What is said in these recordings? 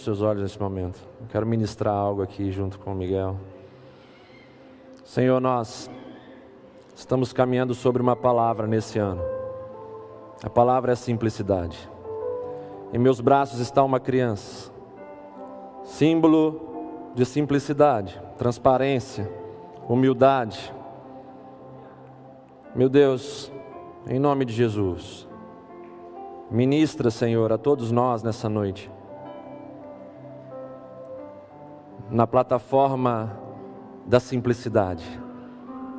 os seus olhos nesse momento. Eu quero ministrar algo aqui junto com o Miguel. Senhor, nós estamos caminhando sobre uma palavra nesse ano. A palavra é simplicidade. Em meus braços está uma criança, símbolo de simplicidade, transparência, humildade. Meu Deus, em nome de Jesus, ministra, Senhor, a todos nós nessa noite. Na plataforma da simplicidade.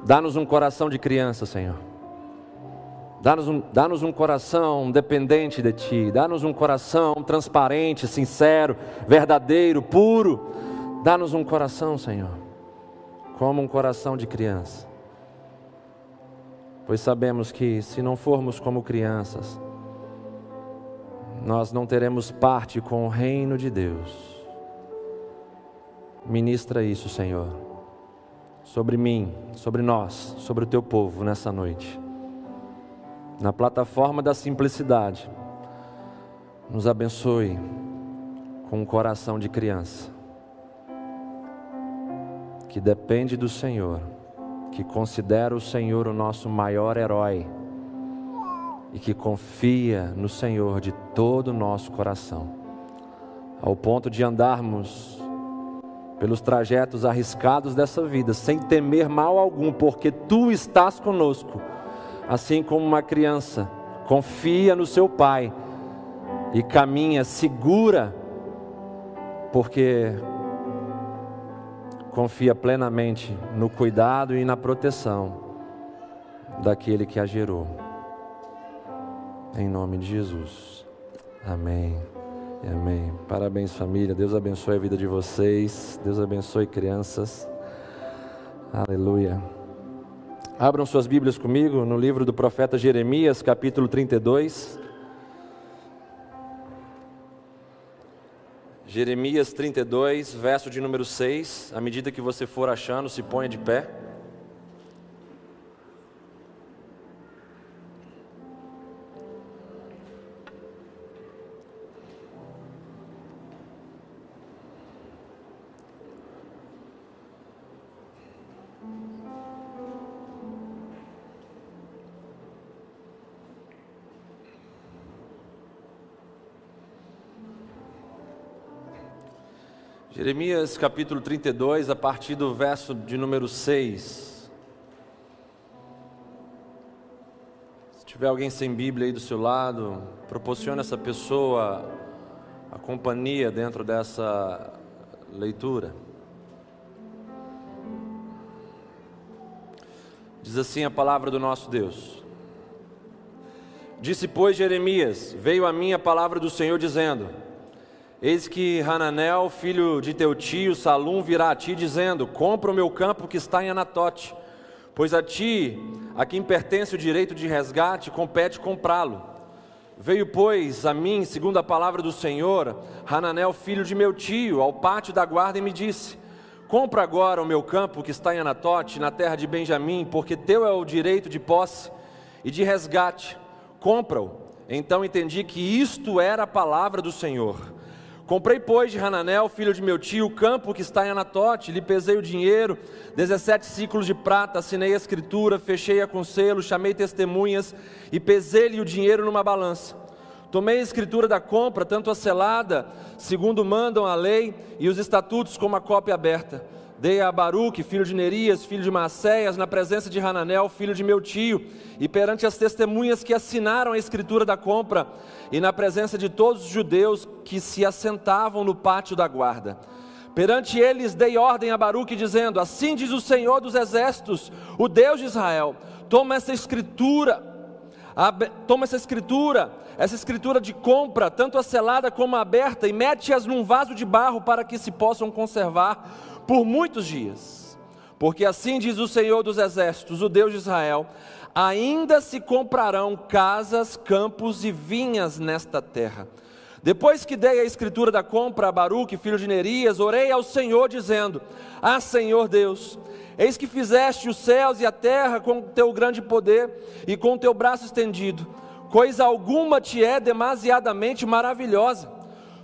Dá-nos um coração de criança, Senhor. Dá-nos um, dá um coração dependente de Ti. Dá-nos um coração transparente, sincero, verdadeiro, puro. Dá-nos um coração, Senhor, como um coração de criança. Pois sabemos que se não formos como crianças, nós não teremos parte com o reino de Deus. Ministra isso, Senhor, sobre mim, sobre nós, sobre o teu povo nessa noite. Na plataforma da simplicidade, nos abençoe com um coração de criança, que depende do Senhor, que considera o Senhor o nosso maior herói e que confia no Senhor de todo o nosso coração, ao ponto de andarmos pelos trajetos arriscados dessa vida, sem temer mal algum, porque tu estás conosco assim como uma criança confia no seu pai e caminha segura, porque confia plenamente no cuidado e na proteção daquele que a gerou. Em nome de Jesus. Amém. Amém. Parabéns, família. Deus abençoe a vida de vocês. Deus abençoe crianças. Aleluia. Abram suas Bíblias comigo no livro do profeta Jeremias, capítulo 32. Jeremias 32, verso de número 6. À medida que você for achando, se ponha de pé. Jeremias capítulo 32, a partir do verso de número 6. Se tiver alguém sem Bíblia aí do seu lado, proporcione essa pessoa a companhia dentro dessa leitura. Diz assim a palavra do nosso Deus. Disse, pois, Jeremias: Veio a mim a palavra do Senhor dizendo: Eis que Hananel, filho de teu tio Salum, virá a ti dizendo: Compra o meu campo que está em Anatote, pois a ti, a quem pertence o direito de resgate, compete comprá-lo. Veio, pois, a mim, segundo a palavra do Senhor, Hananel, filho de meu tio, ao pátio da guarda e me disse: Compra agora o meu campo que está em Anatote, na terra de Benjamim, porque teu é o direito de posse e de resgate. Compra-o. Então entendi que isto era a palavra do Senhor. Comprei, pois, de Hananel, filho de meu tio, o campo que está em Anatote, lhe pesei o dinheiro, 17 ciclos de prata, assinei a escritura, fechei-a com selo, chamei testemunhas e pesei-lhe o dinheiro numa balança. Tomei a escritura da compra, tanto a selada, segundo mandam a lei, e os estatutos como a cópia aberta dei a Baruque, filho de Nerias, filho de Maceias, na presença de Hananel, filho de meu tio, e perante as testemunhas que assinaram a escritura da compra, e na presença de todos os judeus que se assentavam no pátio da guarda. Perante eles dei ordem a Baruque, dizendo: Assim diz o Senhor dos exércitos, o Deus de Israel: toma essa escritura, toma essa escritura, essa escritura de compra, tanto a selada como a aberta, e mete-as num vaso de barro para que se possam conservar por muitos dias. Porque assim diz o Senhor dos Exércitos, o Deus de Israel: ainda se comprarão casas, campos e vinhas nesta terra. Depois que dei a escritura da compra a Baruque, filho de Nerias, orei ao Senhor, dizendo: Ah, Senhor Deus, eis que fizeste os céus e a terra com teu grande poder e com teu braço estendido, coisa alguma te é demasiadamente maravilhosa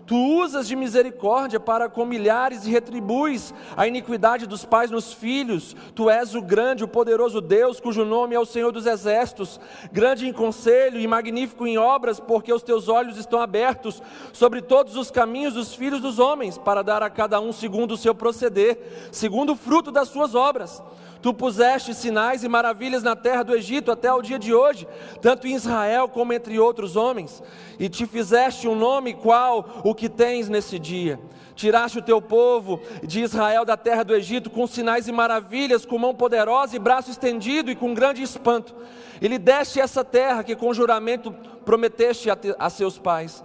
Tu usas de misericórdia para com milhares e retribuis a iniquidade dos pais nos filhos. Tu és o grande, o poderoso Deus, cujo nome é o Senhor dos Exércitos, grande em conselho e magnífico em obras, porque os teus olhos estão abertos sobre todos os caminhos dos filhos dos homens, para dar a cada um segundo o seu proceder, segundo o fruto das suas obras. Tu puseste sinais e maravilhas na terra do Egito até o dia de hoje, tanto em Israel como entre outros homens, e te fizeste um nome qual o que tens nesse dia. Tiraste o teu povo de Israel da terra do Egito com sinais e maravilhas, com mão poderosa e braço estendido e com grande espanto. E lhe deste essa terra que com juramento prometeste a, a seus pais,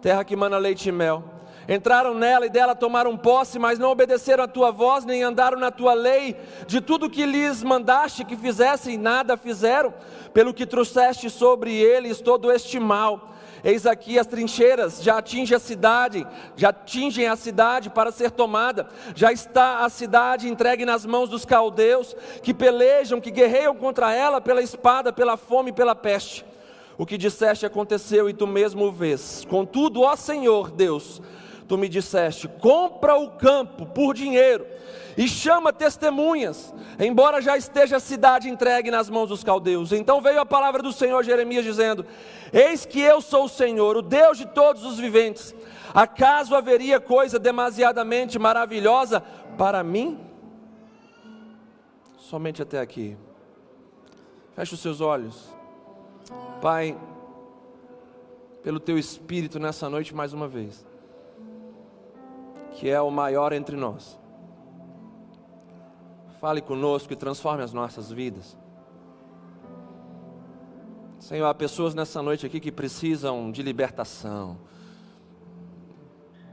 terra que mana leite e mel entraram nela e dela tomaram posse, mas não obedeceram a tua voz, nem andaram na tua lei, de tudo que lhes mandaste que fizessem, nada fizeram, pelo que trouxeste sobre eles todo este mal. Eis aqui as trincheiras, já atinge a cidade, já atingem a cidade para ser tomada, já está a cidade entregue nas mãos dos caldeus, que pelejam, que guerreiam contra ela pela espada, pela fome pela peste. O que disseste aconteceu e tu mesmo o vês. Contudo, ó Senhor Deus, tu me disseste: compra o campo por dinheiro e chama testemunhas, embora já esteja a cidade entregue nas mãos dos caldeus. Então veio a palavra do Senhor Jeremias dizendo: Eis que eu sou o Senhor, o Deus de todos os viventes. Acaso haveria coisa demasiadamente maravilhosa para mim? Somente até aqui. Feche os seus olhos. Pai, pelo teu espírito nessa noite mais uma vez que é o maior entre nós. Fale conosco e transforme as nossas vidas. Senhor, há pessoas nessa noite aqui que precisam de libertação,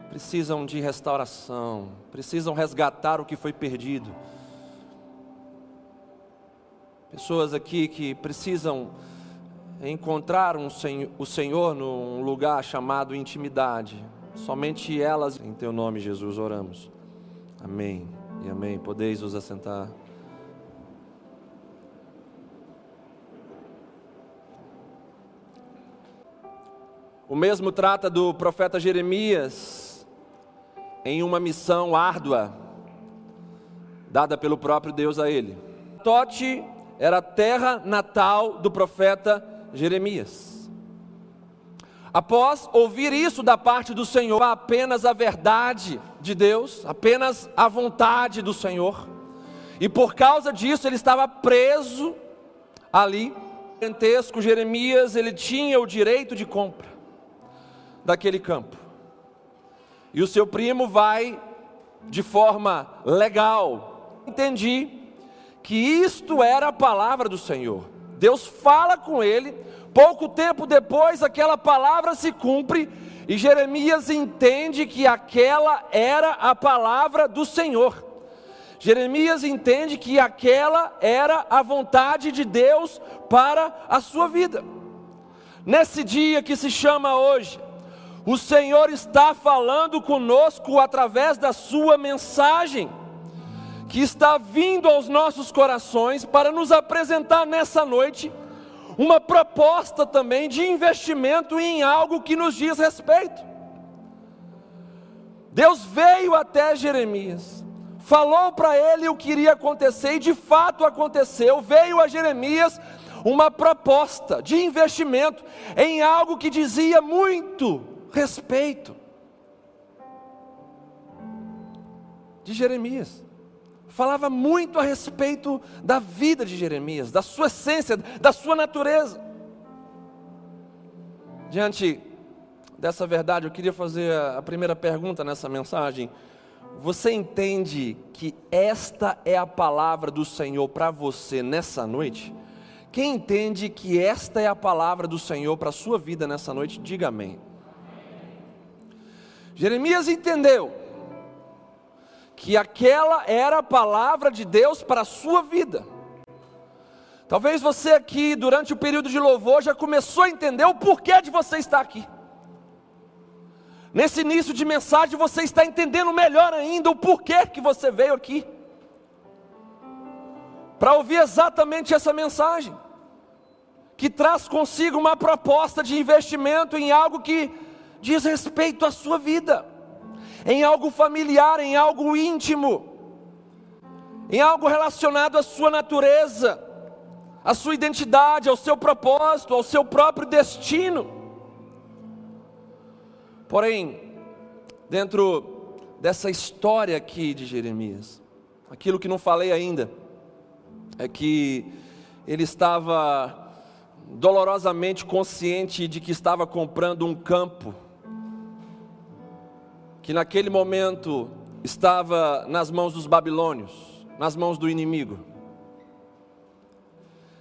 precisam de restauração, precisam resgatar o que foi perdido. Pessoas aqui que precisam encontrar um, o Senhor num lugar chamado intimidade, Somente elas, em teu nome, Jesus, oramos. Amém e amém. Podeis vos assentar. O mesmo trata do profeta Jeremias em uma missão árdua dada pelo próprio Deus a ele. Tote era a terra natal do profeta Jeremias. Após ouvir isso da parte do Senhor, apenas a verdade de Deus, apenas a vontade do Senhor, e por causa disso ele estava preso ali. Gigantesco Jeremias, ele tinha o direito de compra daquele campo. E o seu primo vai de forma legal. Entendi que isto era a palavra do Senhor. Deus fala com ele Pouco tempo depois, aquela palavra se cumpre e Jeremias entende que aquela era a palavra do Senhor. Jeremias entende que aquela era a vontade de Deus para a sua vida. Nesse dia que se chama hoje, o Senhor está falando conosco através da sua mensagem, que está vindo aos nossos corações para nos apresentar nessa noite uma proposta também de investimento em algo que nos diz respeito. Deus veio até Jeremias, falou para ele o que iria acontecer e de fato aconteceu. Veio a Jeremias uma proposta de investimento em algo que dizia muito respeito de Jeremias falava muito a respeito da vida de Jeremias, da sua essência, da sua natureza. Diante dessa verdade, eu queria fazer a primeira pergunta nessa mensagem. Você entende que esta é a palavra do Senhor para você nessa noite? Quem entende que esta é a palavra do Senhor para a sua vida nessa noite, diga amém. Jeremias entendeu que aquela era a palavra de Deus para a sua vida. Talvez você aqui, durante o período de louvor, já começou a entender o porquê de você estar aqui. Nesse início de mensagem, você está entendendo melhor ainda o porquê que você veio aqui. Para ouvir exatamente essa mensagem, que traz consigo uma proposta de investimento em algo que diz respeito à sua vida, em algo familiar, em algo íntimo, em algo relacionado à sua natureza, à sua identidade, ao seu propósito, ao seu próprio destino. Porém, dentro dessa história aqui de Jeremias, aquilo que não falei ainda, é que ele estava dolorosamente consciente de que estava comprando um campo, que naquele momento estava nas mãos dos babilônios, nas mãos do inimigo.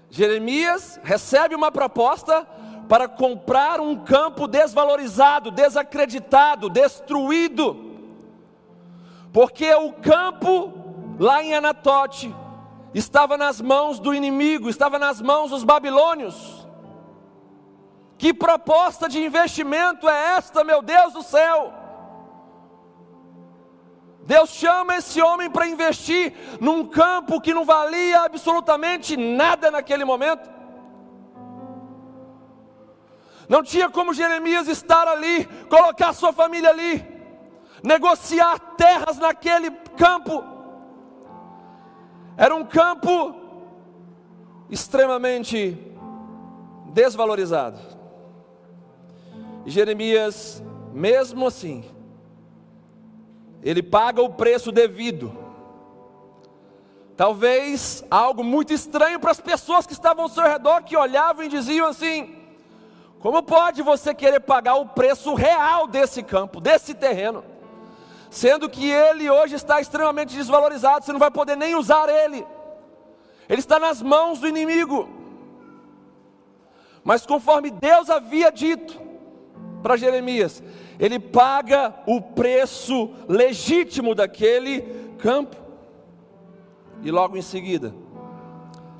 Jeremias recebe uma proposta para comprar um campo desvalorizado, desacreditado, destruído, porque o campo lá em Anatote estava nas mãos do inimigo, estava nas mãos dos babilônios. Que proposta de investimento é esta, meu Deus do céu? Deus chama esse homem para investir num campo que não valia absolutamente nada naquele momento. Não tinha como Jeremias estar ali, colocar sua família ali, negociar terras naquele campo. Era um campo extremamente desvalorizado. E Jeremias, mesmo assim, ele paga o preço devido. Talvez algo muito estranho para as pessoas que estavam ao seu redor, que olhavam e diziam assim: como pode você querer pagar o preço real desse campo, desse terreno? sendo que ele hoje está extremamente desvalorizado, você não vai poder nem usar ele, ele está nas mãos do inimigo. Mas conforme Deus havia dito para Jeremias, ele paga o preço legítimo daquele campo, e logo em seguida,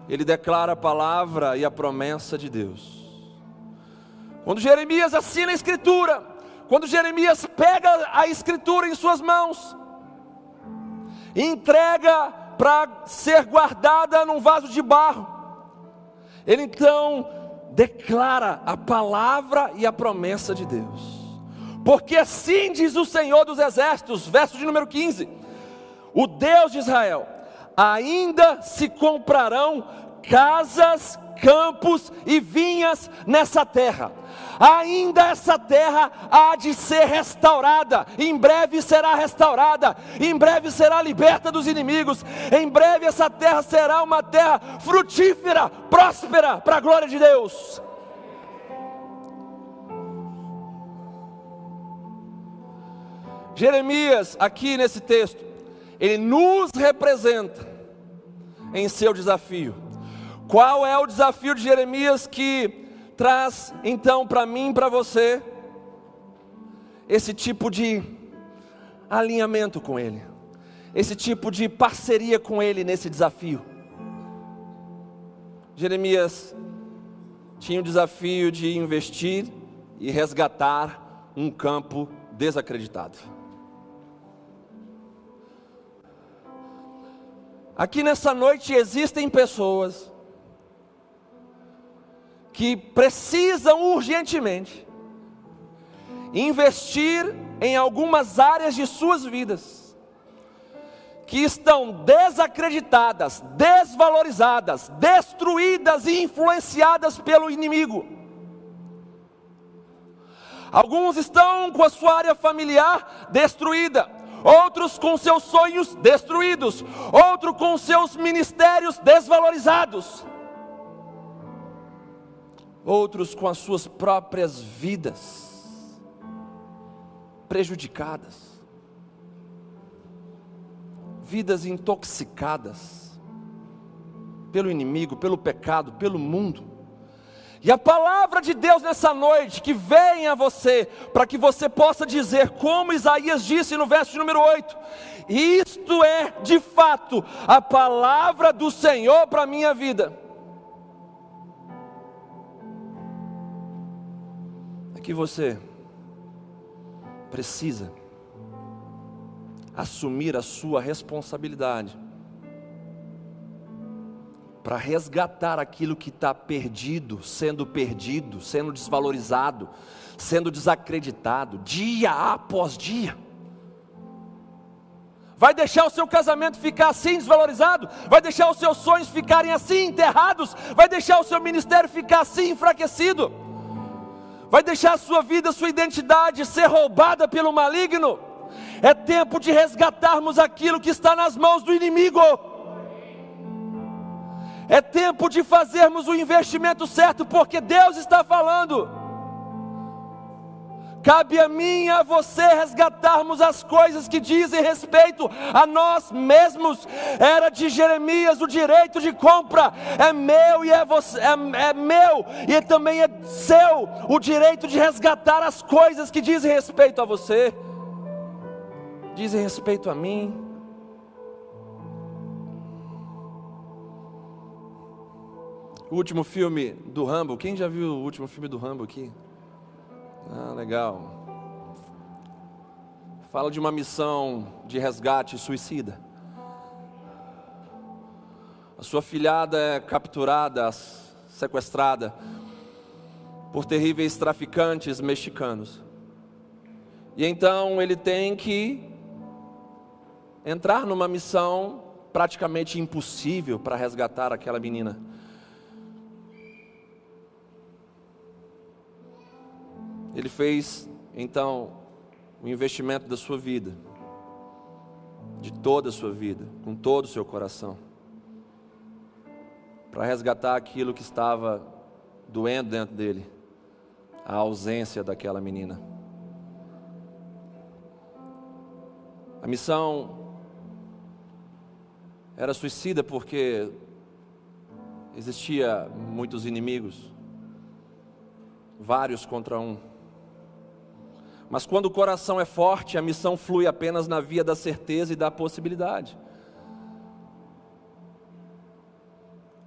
ele declara a palavra e a promessa de Deus. Quando Jeremias assina a escritura, quando Jeremias pega a escritura em suas mãos, entrega para ser guardada num vaso de barro, ele então declara a palavra e a promessa de Deus. Porque assim diz o Senhor dos Exércitos, verso de número 15: O Deus de Israel, ainda se comprarão casas, campos e vinhas nessa terra. Ainda essa terra há de ser restaurada, em breve será restaurada, em breve será liberta dos inimigos, em breve essa terra será uma terra frutífera, próspera, para a glória de Deus. Jeremias, aqui nesse texto, ele nos representa em seu desafio. Qual é o desafio de Jeremias que traz então para mim para você esse tipo de alinhamento com Ele, esse tipo de parceria com Ele nesse desafio. Jeremias tinha o desafio de investir e resgatar um campo desacreditado. Aqui nessa noite existem pessoas que precisam urgentemente investir em algumas áreas de suas vidas que estão desacreditadas, desvalorizadas, destruídas e influenciadas pelo inimigo. Alguns estão com a sua área familiar destruída, outros com seus sonhos destruídos, outros com seus ministérios desvalorizados outros com as suas próprias vidas prejudicadas, vidas intoxicadas pelo inimigo, pelo pecado, pelo mundo. E a palavra de Deus nessa noite que vem a você, para que você possa dizer, como Isaías disse no verso número 8: Isto é de fato a palavra do Senhor para a minha vida. que você precisa assumir a sua responsabilidade para resgatar aquilo que está perdido, sendo perdido, sendo desvalorizado, sendo desacreditado, dia após dia. Vai deixar o seu casamento ficar assim desvalorizado? Vai deixar os seus sonhos ficarem assim enterrados? Vai deixar o seu ministério ficar assim enfraquecido? Vai deixar a sua vida, a sua identidade ser roubada pelo maligno? É tempo de resgatarmos aquilo que está nas mãos do inimigo. É tempo de fazermos o investimento certo, porque Deus está falando. Cabe a mim e a você resgatarmos as coisas que dizem respeito a nós mesmos. Era de Jeremias o direito de compra, é meu e é, você, é, é meu, e também é seu o direito de resgatar as coisas que dizem respeito a você, dizem respeito a mim. O último filme do Rambo, quem já viu o último filme do Rambo aqui? Ah, legal. Fala de uma missão de resgate suicida. A sua filhada é capturada, sequestrada por terríveis traficantes mexicanos. E então ele tem que entrar numa missão praticamente impossível para resgatar aquela menina. Ele fez então o investimento da sua vida, de toda a sua vida, com todo o seu coração, para resgatar aquilo que estava doendo dentro dele, a ausência daquela menina. A missão era suicida porque existia muitos inimigos, vários contra um. Mas quando o coração é forte, a missão flui apenas na via da certeza e da possibilidade.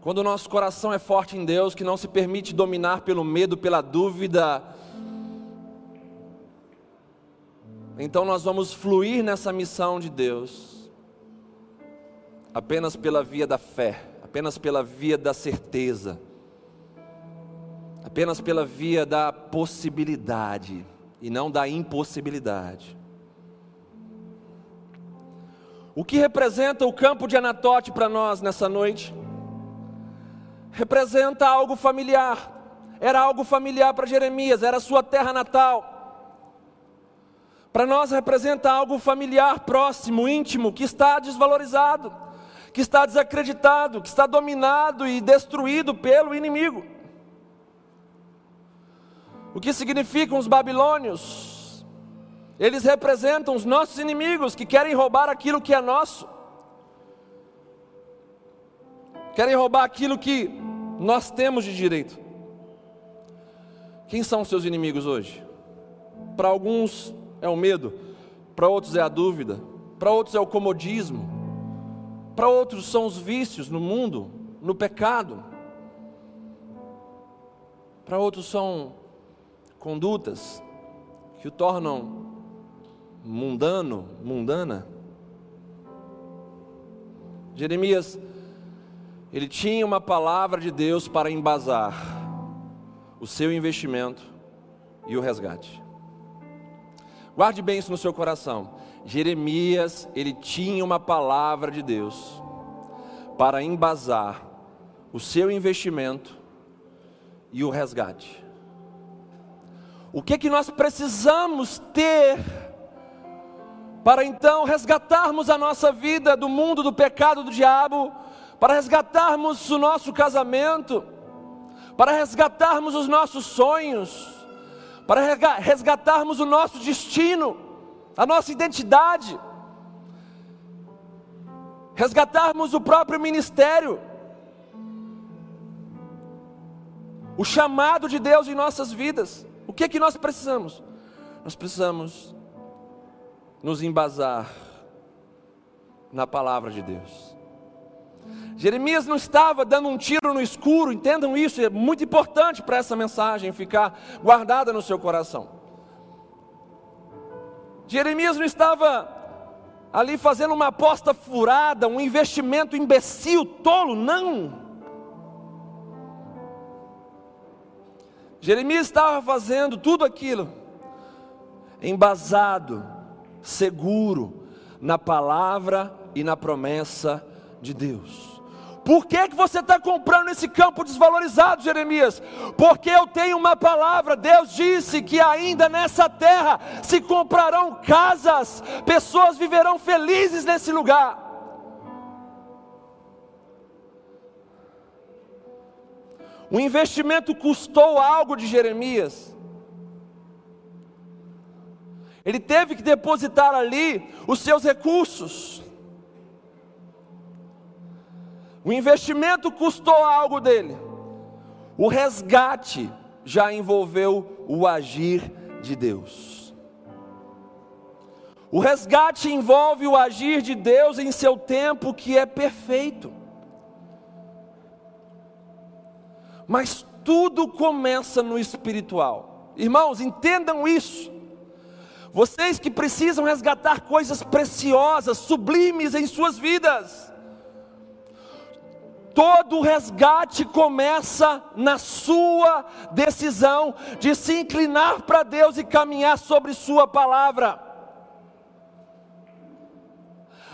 Quando o nosso coração é forte em Deus, que não se permite dominar pelo medo, pela dúvida, então nós vamos fluir nessa missão de Deus, apenas pela via da fé, apenas pela via da certeza, apenas pela via da possibilidade e não da impossibilidade. O que representa o campo de Anatote para nós nessa noite? Representa algo familiar. Era algo familiar para Jeremias, era sua terra natal. Para nós representa algo familiar, próximo, íntimo, que está desvalorizado, que está desacreditado, que está dominado e destruído pelo inimigo. O que significam os babilônios? Eles representam os nossos inimigos que querem roubar aquilo que é nosso, querem roubar aquilo que nós temos de direito. Quem são os seus inimigos hoje? Para alguns é o medo, para outros é a dúvida, para outros é o comodismo, para outros são os vícios no mundo, no pecado, para outros são condutas que o tornam mundano, mundana. Jeremias, ele tinha uma palavra de Deus para embasar o seu investimento e o resgate. Guarde bem isso no seu coração. Jeremias, ele tinha uma palavra de Deus para embasar o seu investimento e o resgate. O que que nós precisamos ter para então resgatarmos a nossa vida do mundo do pecado do diabo, para resgatarmos o nosso casamento, para resgatarmos os nossos sonhos, para resgatarmos o nosso destino, a nossa identidade, resgatarmos o próprio ministério, o chamado de Deus em nossas vidas. Que é que nós precisamos? Nós precisamos nos embasar na palavra de Deus. Jeremias não estava dando um tiro no escuro, entendam isso, é muito importante para essa mensagem ficar guardada no seu coração. Jeremias não estava ali fazendo uma aposta furada, um investimento imbecil, tolo, não. Jeremias estava fazendo tudo aquilo, embasado, seguro na palavra e na promessa de Deus. Por que, que você está comprando esse campo desvalorizado, Jeremias? Porque eu tenho uma palavra. Deus disse que ainda nessa terra se comprarão casas, pessoas viverão felizes nesse lugar. O investimento custou algo de Jeremias. Ele teve que depositar ali os seus recursos. O investimento custou algo dele. O resgate já envolveu o agir de Deus. O resgate envolve o agir de Deus em seu tempo que é perfeito. Mas tudo começa no espiritual. Irmãos, entendam isso. Vocês que precisam resgatar coisas preciosas, sublimes em suas vidas. Todo resgate começa na sua decisão de se inclinar para Deus e caminhar sobre Sua palavra.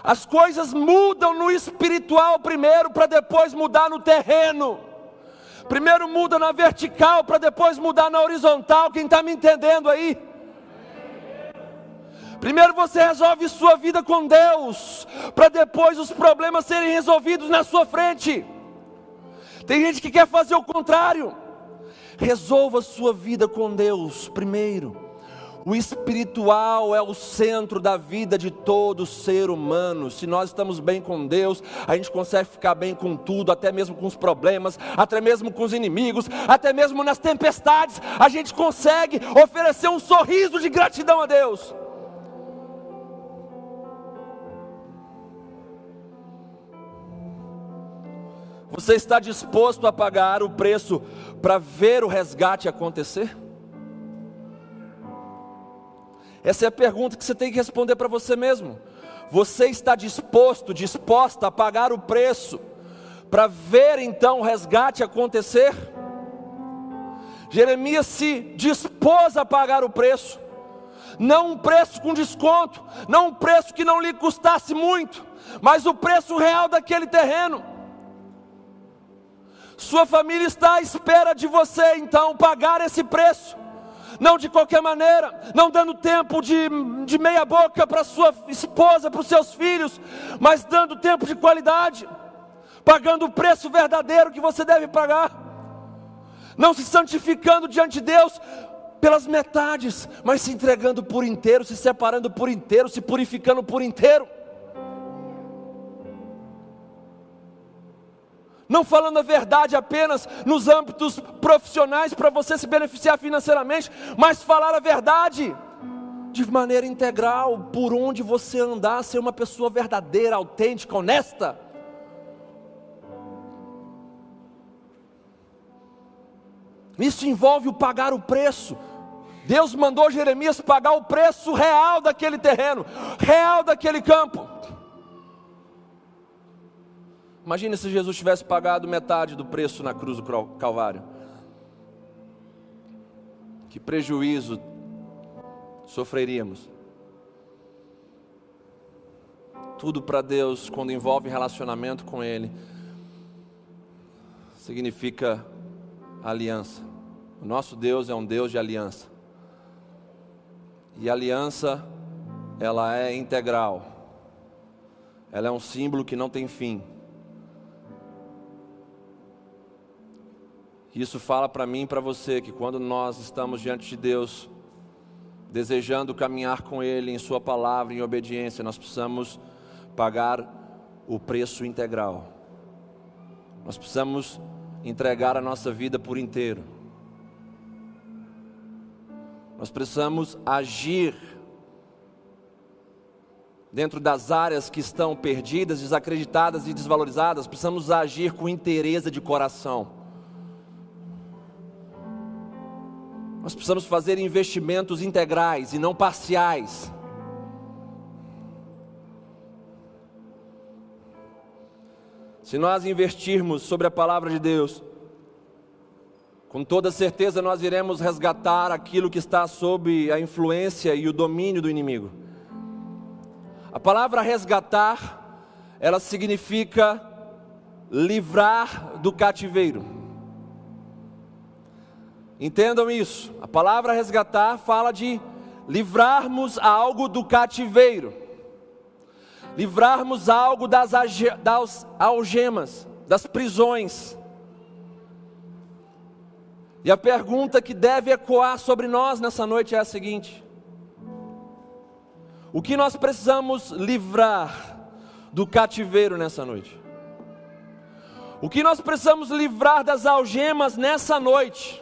As coisas mudam no espiritual primeiro, para depois mudar no terreno. Primeiro muda na vertical, para depois mudar na horizontal. Quem está me entendendo aí? Primeiro você resolve sua vida com Deus, para depois os problemas serem resolvidos na sua frente. Tem gente que quer fazer o contrário. Resolva sua vida com Deus primeiro. O espiritual é o centro da vida de todo ser humano. Se nós estamos bem com Deus, a gente consegue ficar bem com tudo, até mesmo com os problemas, até mesmo com os inimigos, até mesmo nas tempestades, a gente consegue oferecer um sorriso de gratidão a Deus. Você está disposto a pagar o preço para ver o resgate acontecer? Essa é a pergunta que você tem que responder para você mesmo. Você está disposto, disposta a pagar o preço para ver então o resgate acontecer? Jeremias se dispôs a pagar o preço, não um preço com desconto, não um preço que não lhe custasse muito, mas o preço real daquele terreno. Sua família está à espera de você, então, pagar esse preço. Não de qualquer maneira, não dando tempo de, de meia boca para sua esposa, para os seus filhos, mas dando tempo de qualidade, pagando o preço verdadeiro que você deve pagar, não se santificando diante de Deus pelas metades, mas se entregando por inteiro, se separando por inteiro, se purificando por inteiro. Não falando a verdade apenas nos âmbitos profissionais para você se beneficiar financeiramente, mas falar a verdade de maneira integral, por onde você andar, ser uma pessoa verdadeira, autêntica, honesta. Isso envolve o pagar o preço. Deus mandou Jeremias pagar o preço real daquele terreno, real daquele campo. Imagine se Jesus tivesse pagado metade do preço na cruz do Calvário. Que prejuízo sofreríamos. Tudo para Deus, quando envolve relacionamento com Ele, significa aliança. O nosso Deus é um Deus de aliança. E aliança, ela é integral. Ela é um símbolo que não tem fim. Isso fala para mim e para você que quando nós estamos diante de Deus, desejando caminhar com Ele em Sua palavra, em obediência, nós precisamos pagar o preço integral. Nós precisamos entregar a nossa vida por inteiro. Nós precisamos agir dentro das áreas que estão perdidas, desacreditadas e desvalorizadas, precisamos agir com interesse de coração. Nós precisamos fazer investimentos integrais e não parciais. Se nós investirmos sobre a palavra de Deus, Com toda certeza nós iremos resgatar aquilo que está sob a influência e o domínio do inimigo. A palavra resgatar, ela significa livrar do cativeiro. Entendam isso. A palavra resgatar fala de livrarmos algo do cativeiro. Livrarmos algo das, das algemas, das prisões. E a pergunta que deve ecoar sobre nós nessa noite é a seguinte: O que nós precisamos livrar do cativeiro nessa noite? O que nós precisamos livrar das algemas nessa noite?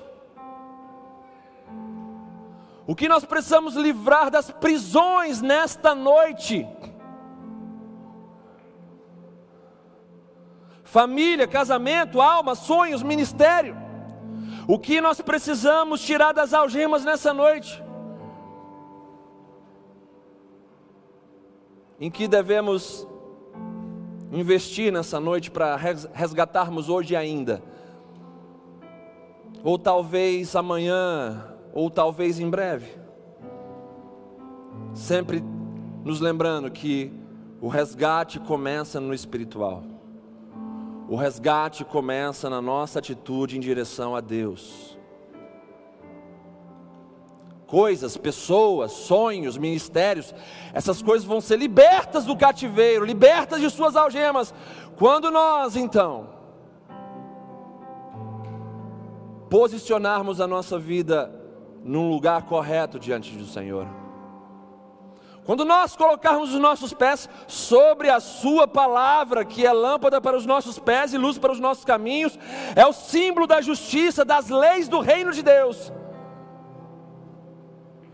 O que nós precisamos livrar das prisões nesta noite? Família, casamento, alma, sonhos, ministério. O que nós precisamos tirar das algemas nessa noite? Em que devemos investir nessa noite para resgatarmos hoje ainda? Ou talvez amanhã, ou talvez em breve. Sempre nos lembrando que o resgate começa no espiritual. O resgate começa na nossa atitude em direção a Deus. Coisas, pessoas, sonhos, ministérios, essas coisas vão ser libertas do cativeiro, libertas de suas algemas, quando nós então posicionarmos a nossa vida num lugar correto diante do Senhor. Quando nós colocarmos os nossos pés sobre a Sua palavra, que é lâmpada para os nossos pés e luz para os nossos caminhos, é o símbolo da justiça, das leis do reino de Deus.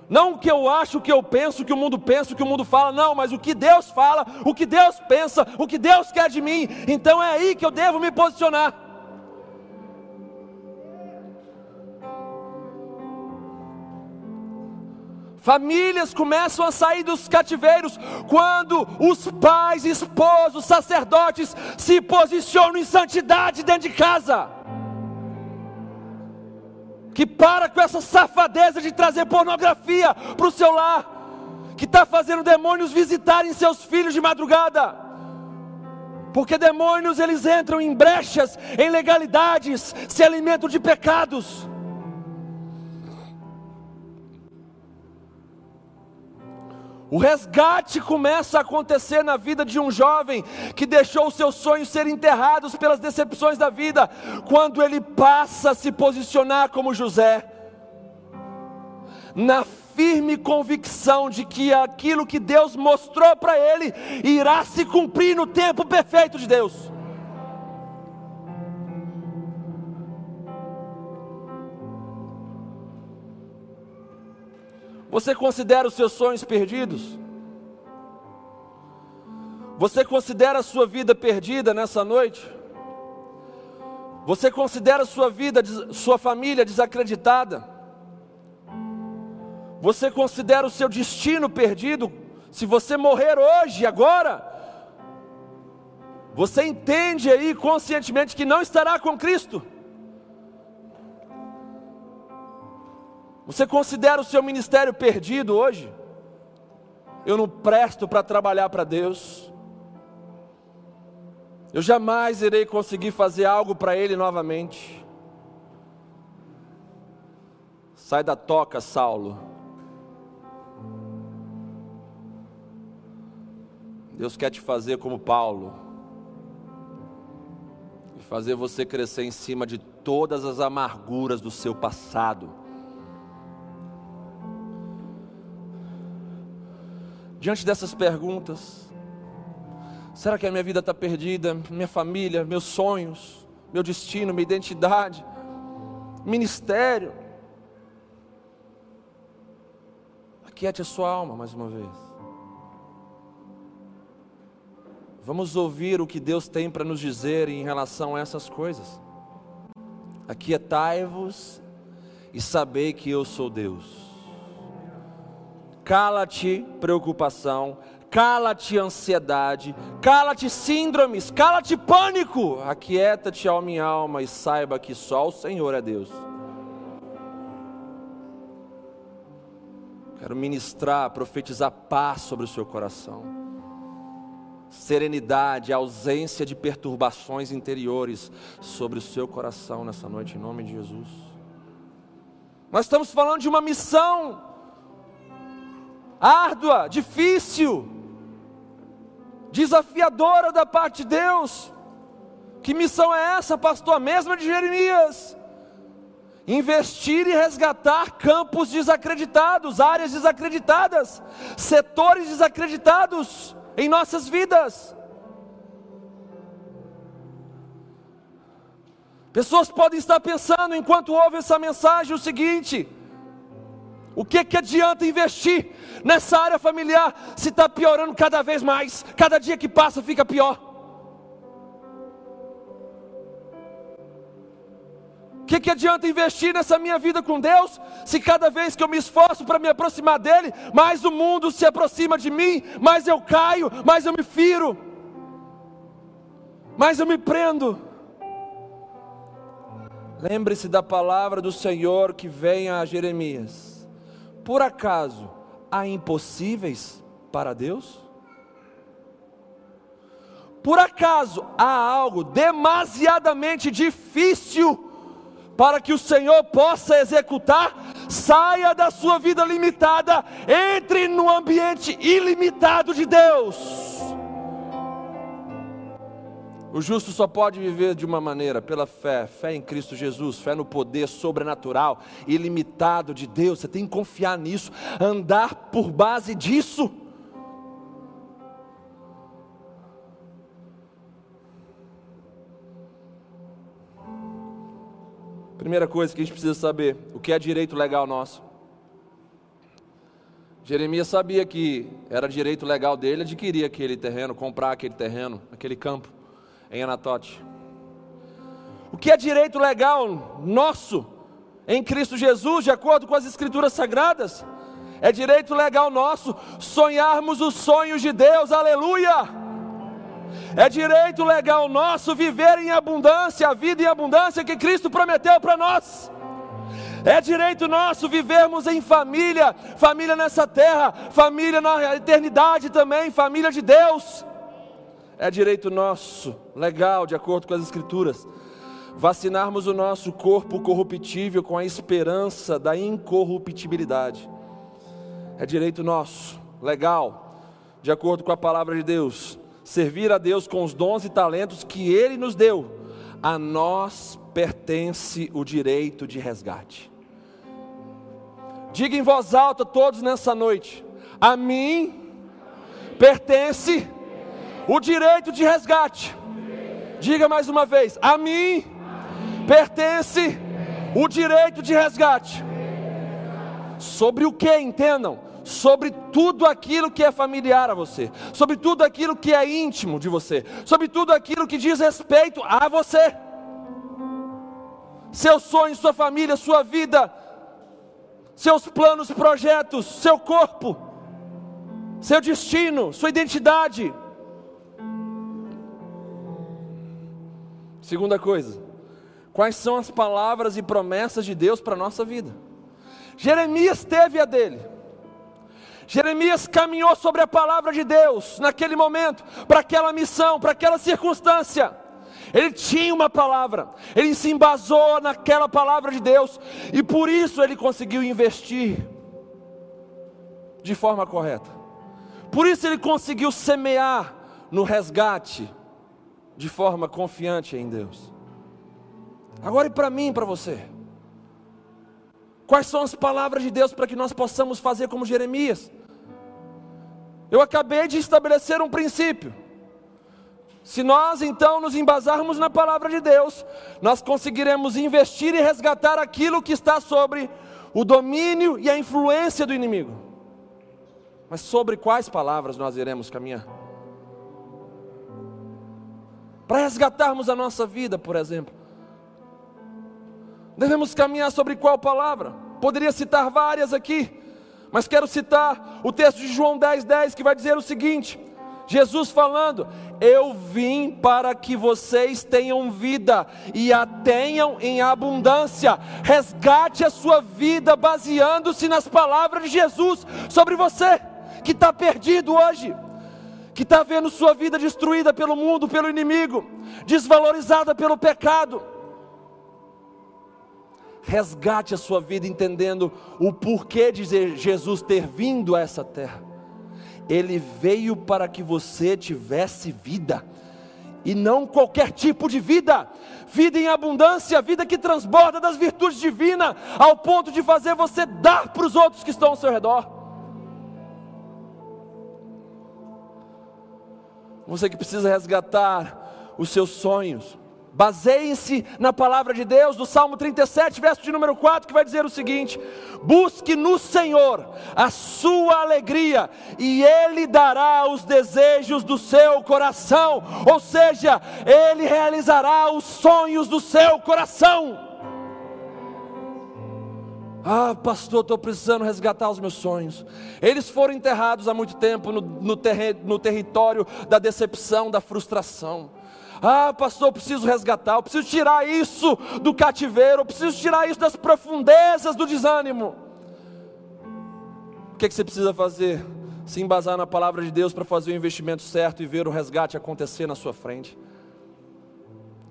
Não o que eu acho, o que eu penso, o que o mundo pensa, o que o mundo fala, não, mas o que Deus fala, o que Deus pensa, o que Deus quer de mim. Então é aí que eu devo me posicionar. Famílias começam a sair dos cativeiros quando os pais, esposos, sacerdotes se posicionam em santidade dentro de casa. Que para com essa safadeza de trazer pornografia para o seu lar, que está fazendo demônios visitarem seus filhos de madrugada. Porque demônios eles entram em brechas, em legalidades, se alimentam de pecados. O resgate começa a acontecer na vida de um jovem que deixou os seus sonhos ser enterrados pelas decepções da vida, quando ele passa a se posicionar como José, na firme convicção de que aquilo que Deus mostrou para ele irá se cumprir no tempo perfeito de Deus. Você considera os seus sonhos perdidos? Você considera a sua vida perdida nessa noite? Você considera sua vida, sua família desacreditada? Você considera o seu destino perdido? Se você morrer hoje, agora, você entende aí conscientemente que não estará com Cristo? Você considera o seu ministério perdido hoje? Eu não presto para trabalhar para Deus. Eu jamais irei conseguir fazer algo para Ele novamente. Sai da toca, Saulo. Deus quer te fazer como Paulo, e fazer você crescer em cima de todas as amarguras do seu passado diante dessas perguntas: será que a minha vida está perdida? Minha família, meus sonhos, meu destino, minha identidade, ministério? Aquiete a sua alma mais uma vez. Vamos ouvir o que Deus tem para nos dizer em relação a essas coisas. Aquietai-vos e sabei que eu sou Deus cala-te preocupação, cala-te ansiedade, cala-te síndromes, cala-te pânico, aquieta-te ao minha alma e saiba que só o Senhor é Deus. Quero ministrar, profetizar paz sobre o seu coração, serenidade, ausência de perturbações interiores sobre o seu coração nessa noite, em nome de Jesus. Nós estamos falando de uma missão árdua, difícil, desafiadora da parte de Deus. Que missão é essa, pastor? A mesma de Jeremias. Investir e resgatar campos desacreditados, áreas desacreditadas, setores desacreditados em nossas vidas. Pessoas podem estar pensando, enquanto ouvem essa mensagem, o seguinte: o que, que adianta investir nessa área familiar se está piorando cada vez mais? Cada dia que passa fica pior. O que, que adianta investir nessa minha vida com Deus se cada vez que eu me esforço para me aproximar dEle, mais o mundo se aproxima de mim, mais eu caio, mais eu me firo, mais eu me prendo? Lembre-se da palavra do Senhor que vem a Jeremias por acaso há impossíveis para Deus? Por acaso há algo demasiadamente difícil para que o Senhor possa executar? Saia da sua vida limitada, entre no ambiente ilimitado de Deus. O justo só pode viver de uma maneira, pela fé, fé em Cristo Jesus, fé no poder sobrenatural, ilimitado de Deus. Você tem que confiar nisso, andar por base disso. Primeira coisa que a gente precisa saber: o que é direito legal nosso? Jeremias sabia que era direito legal dele adquirir aquele terreno, comprar aquele terreno, aquele campo em Anatote. O que é direito legal nosso em Cristo Jesus, de acordo com as Escrituras Sagradas? É direito legal nosso sonharmos os sonhos de Deus, aleluia! É direito legal nosso viver em abundância, a vida em abundância que Cristo prometeu para nós. É direito nosso vivermos em família, família nessa terra, família na eternidade também, família de Deus é direito nosso, legal, de acordo com as Escrituras, vacinarmos o nosso corpo corruptível com a esperança da incorruptibilidade. É direito nosso, legal, de acordo com a palavra de Deus, servir a Deus com os dons e talentos que Ele nos deu. A nós pertence o direito de resgate. Diga em voz alta todos nessa noite: a mim pertence o direito de resgate. Diga mais uma vez: a mim pertence o direito de resgate. Sobre o que, entendam? Sobre tudo aquilo que é familiar a você, sobre tudo aquilo que é íntimo de você, sobre tudo aquilo que diz respeito a você. Seus sonhos, sua família, sua vida, seus planos, projetos, seu corpo, seu destino, sua identidade Segunda coisa, quais são as palavras e promessas de Deus para a nossa vida? Jeremias teve a dele. Jeremias caminhou sobre a palavra de Deus naquele momento, para aquela missão, para aquela circunstância. Ele tinha uma palavra, ele se embasou naquela palavra de Deus, e por isso ele conseguiu investir de forma correta. Por isso ele conseguiu semear no resgate de forma confiante em Deus. Agora e para mim e para você? Quais são as palavras de Deus para que nós possamos fazer como Jeremias? Eu acabei de estabelecer um princípio. Se nós então nos embasarmos na palavra de Deus, nós conseguiremos investir e resgatar aquilo que está sobre o domínio e a influência do inimigo. Mas sobre quais palavras nós iremos caminhar? Para resgatarmos a nossa vida, por exemplo. Devemos caminhar sobre qual palavra? Poderia citar várias aqui, mas quero citar o texto de João 10,10 10, que vai dizer o seguinte: Jesus falando, Eu vim para que vocês tenham vida e a tenham em abundância. Resgate a sua vida baseando-se nas palavras de Jesus sobre você que está perdido hoje, que está vendo sua vida destruída pelo mundo, pelo inimigo, desvalorizada pelo pecado. Resgate a sua vida entendendo o porquê de Jesus ter vindo a essa terra. Ele veio para que você tivesse vida, e não qualquer tipo de vida, vida em abundância, vida que transborda das virtudes divinas, ao ponto de fazer você dar para os outros que estão ao seu redor. Você que precisa resgatar os seus sonhos, Baseiem-se na palavra de Deus, do Salmo 37, verso de número 4, que vai dizer o seguinte: Busque no Senhor a sua alegria, e Ele dará os desejos do seu coração, ou seja, Ele realizará os sonhos do seu coração. Ah, pastor, estou precisando resgatar os meus sonhos. Eles foram enterrados há muito tempo no, no, no território da decepção, da frustração. Ah, pastor, eu preciso resgatar, eu preciso tirar isso do cativeiro, eu preciso tirar isso das profundezas do desânimo. O que, é que você precisa fazer? Se embasar na palavra de Deus para fazer o investimento certo e ver o resgate acontecer na sua frente.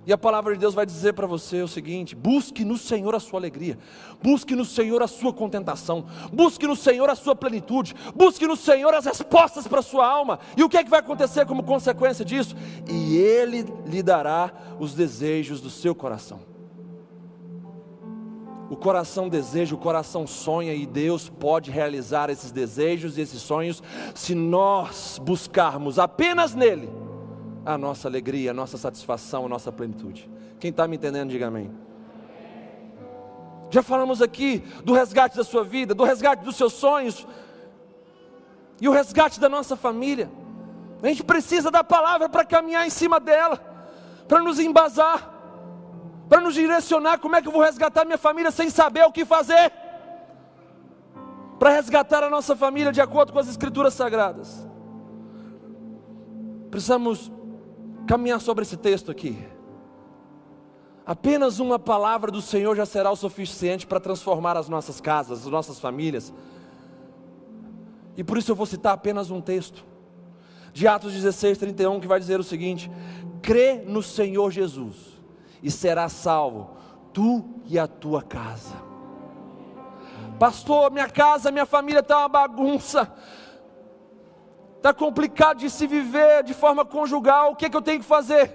E a palavra de Deus vai dizer para você o seguinte: busque no Senhor a sua alegria, busque no Senhor a sua contentação, busque no Senhor a sua plenitude, busque no Senhor as respostas para a sua alma. E o que é que vai acontecer como consequência disso? E Ele lhe dará os desejos do seu coração. O coração deseja, o coração sonha e Deus pode realizar esses desejos e esses sonhos se nós buscarmos apenas nele a nossa alegria, a nossa satisfação, a nossa plenitude. Quem está me entendendo, diga amém. Já falamos aqui do resgate da sua vida, do resgate dos seus sonhos e o resgate da nossa família. A gente precisa da palavra para caminhar em cima dela, para nos embasar, para nos direcionar como é que eu vou resgatar minha família sem saber o que fazer. Para resgatar a nossa família de acordo com as escrituras sagradas. Precisamos caminhar sobre esse texto aqui. Apenas uma palavra do Senhor já será o suficiente para transformar as nossas casas, as nossas famílias. E por isso eu vou citar apenas um texto, de Atos 16, 31, que vai dizer o seguinte: crê no Senhor Jesus e serás salvo, tu e a tua casa. Pastor, minha casa, minha família está uma bagunça está complicado de se viver de forma conjugal, o que, é que eu tenho que fazer?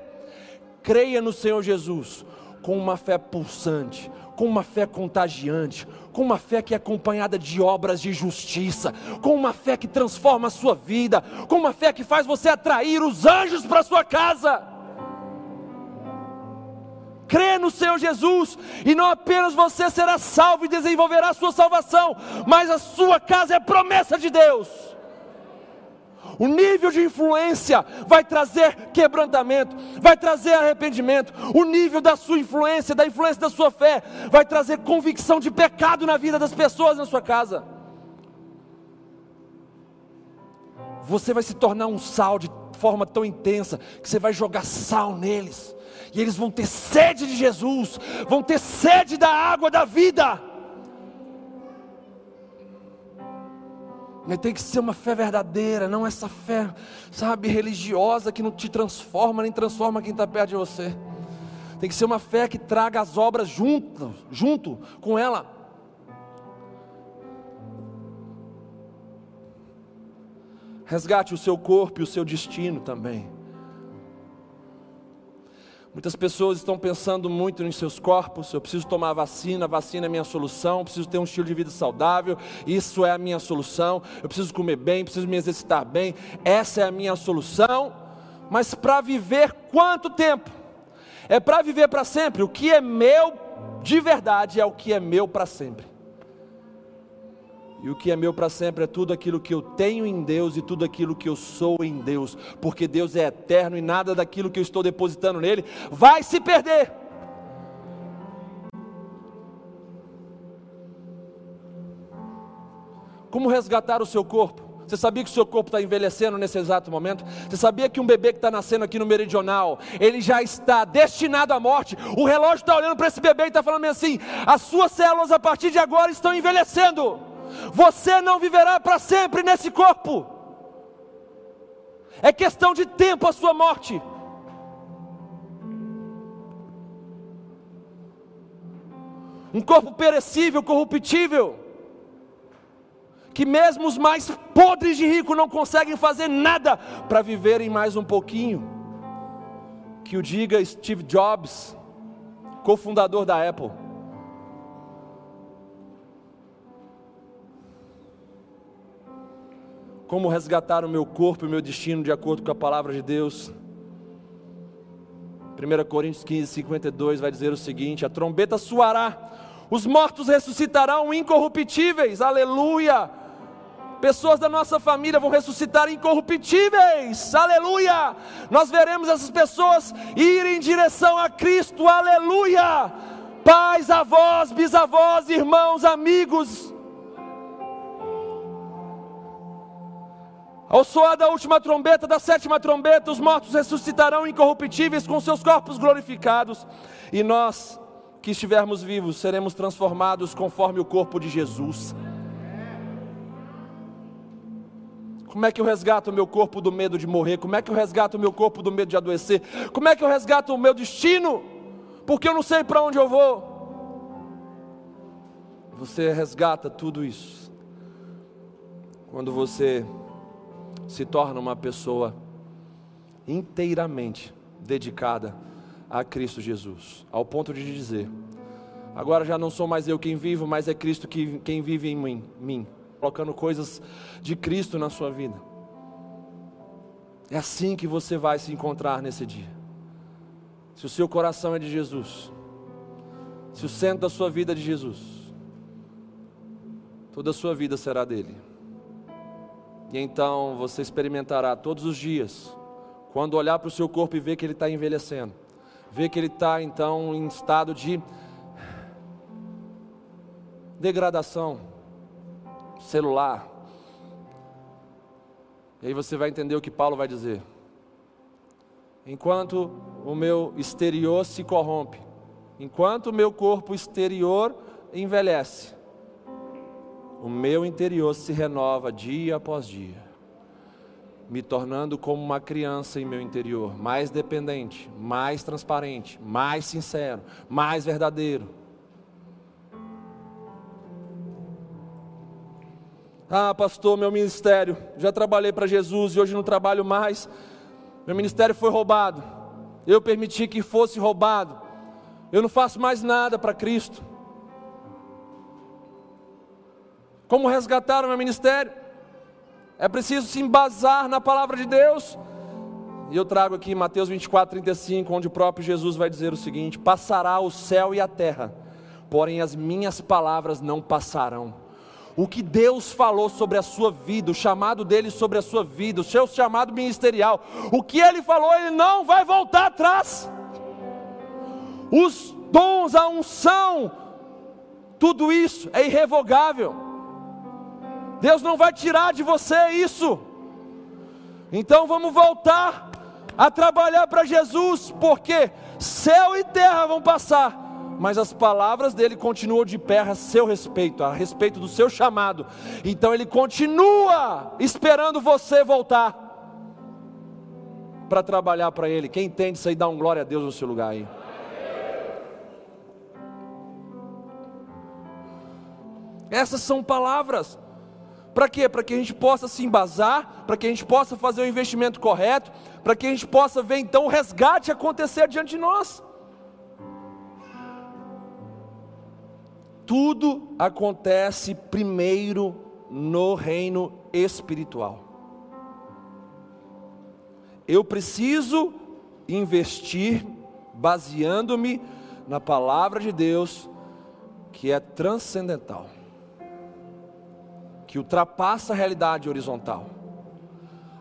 Creia no Senhor Jesus com uma fé pulsante, com uma fé contagiante, com uma fé que é acompanhada de obras de justiça, com uma fé que transforma a sua vida, com uma fé que faz você atrair os anjos para a sua casa. Crê no Senhor Jesus, e não apenas você será salvo e desenvolverá a sua salvação, mas a sua casa é promessa de Deus. O nível de influência vai trazer quebrantamento, vai trazer arrependimento. O nível da sua influência, da influência da sua fé, vai trazer convicção de pecado na vida das pessoas na sua casa. Você vai se tornar um sal de forma tão intensa que você vai jogar sal neles. E eles vão ter sede de Jesus, vão ter sede da água da vida. Mas tem que ser uma fé verdadeira, não essa fé, sabe, religiosa que não te transforma, nem transforma quem está perto de você. Tem que ser uma fé que traga as obras junto, junto com ela. Resgate o seu corpo e o seu destino também. Muitas pessoas estão pensando muito em seus corpos. Eu preciso tomar vacina, vacina é minha solução. Preciso ter um estilo de vida saudável, isso é a minha solução. Eu preciso comer bem, preciso me exercitar bem, essa é a minha solução. Mas para viver quanto tempo? É para viver para sempre. O que é meu de verdade é o que é meu para sempre. E o que é meu para sempre é tudo aquilo que eu tenho em Deus e tudo aquilo que eu sou em Deus, porque Deus é eterno e nada daquilo que eu estou depositando nele vai se perder. Como resgatar o seu corpo? Você sabia que o seu corpo está envelhecendo nesse exato momento? Você sabia que um bebê que está nascendo aqui no meridional, ele já está destinado à morte? O relógio está olhando para esse bebê e está falando assim: as suas células a partir de agora estão envelhecendo. Você não viverá para sempre nesse corpo. É questão de tempo a sua morte. Um corpo perecível, corruptível que mesmo os mais podres de rico não conseguem fazer nada para viverem mais um pouquinho. Que o diga Steve Jobs, cofundador da Apple. Como resgatar o meu corpo e o meu destino de acordo com a palavra de Deus? 1 Coríntios 15, 52 vai dizer o seguinte: a trombeta soará, os mortos ressuscitarão incorruptíveis, aleluia pessoas da nossa família vão ressuscitar incorruptíveis, aleluia. Nós veremos essas pessoas irem em direção a Cristo, aleluia. Pais, avós, bisavós, irmãos, amigos. Ao soar da última trombeta, da sétima trombeta, os mortos ressuscitarão incorruptíveis com seus corpos glorificados, e nós que estivermos vivos seremos transformados conforme o corpo de Jesus. Como é que eu resgato o meu corpo do medo de morrer? Como é que eu resgato o meu corpo do medo de adoecer? Como é que eu resgato o meu destino? Porque eu não sei para onde eu vou. Você resgata tudo isso quando você se torna uma pessoa inteiramente dedicada a Cristo Jesus, ao ponto de dizer: agora já não sou mais eu quem vivo, mas é Cristo que, quem vive em mim. mim colocando coisas de Cristo na sua vida. É assim que você vai se encontrar nesse dia. Se o seu coração é de Jesus, se o centro da sua vida é de Jesus, toda a sua vida será dele. E então você experimentará todos os dias, quando olhar para o seu corpo e ver que ele está envelhecendo, ver que ele está então em estado de degradação, celular. E aí você vai entender o que Paulo vai dizer. Enquanto o meu exterior se corrompe, enquanto o meu corpo exterior envelhece, o meu interior se renova dia após dia, me tornando como uma criança em meu interior, mais dependente, mais transparente, mais sincero, mais verdadeiro Ah, pastor, meu ministério, já trabalhei para Jesus e hoje não trabalho mais. Meu ministério foi roubado. Eu permiti que fosse roubado. Eu não faço mais nada para Cristo. Como resgatar o meu ministério? É preciso se embasar na palavra de Deus. E eu trago aqui Mateus 24, 35, onde o próprio Jesus vai dizer o seguinte: Passará o céu e a terra, porém as minhas palavras não passarão o que Deus falou sobre a sua vida, o chamado dele sobre a sua vida, o seu chamado ministerial, o que ele falou, ele não vai voltar atrás. Os dons, a unção, tudo isso é irrevogável. Deus não vai tirar de você isso. Então vamos voltar a trabalhar para Jesus, porque céu e terra vão passar, mas as palavras dele continuam de pé a seu respeito, a respeito do seu chamado. Então ele continua esperando você voltar para trabalhar para ele. Quem entende isso aí, dá um glória a Deus no seu lugar aí. Essas são palavras. Para quê? Para que a gente possa se embasar, para que a gente possa fazer o investimento correto, para que a gente possa ver então o resgate acontecer diante de nós. tudo acontece primeiro no reino espiritual. Eu preciso investir baseando-me na palavra de Deus, que é transcendental, que ultrapassa a realidade horizontal.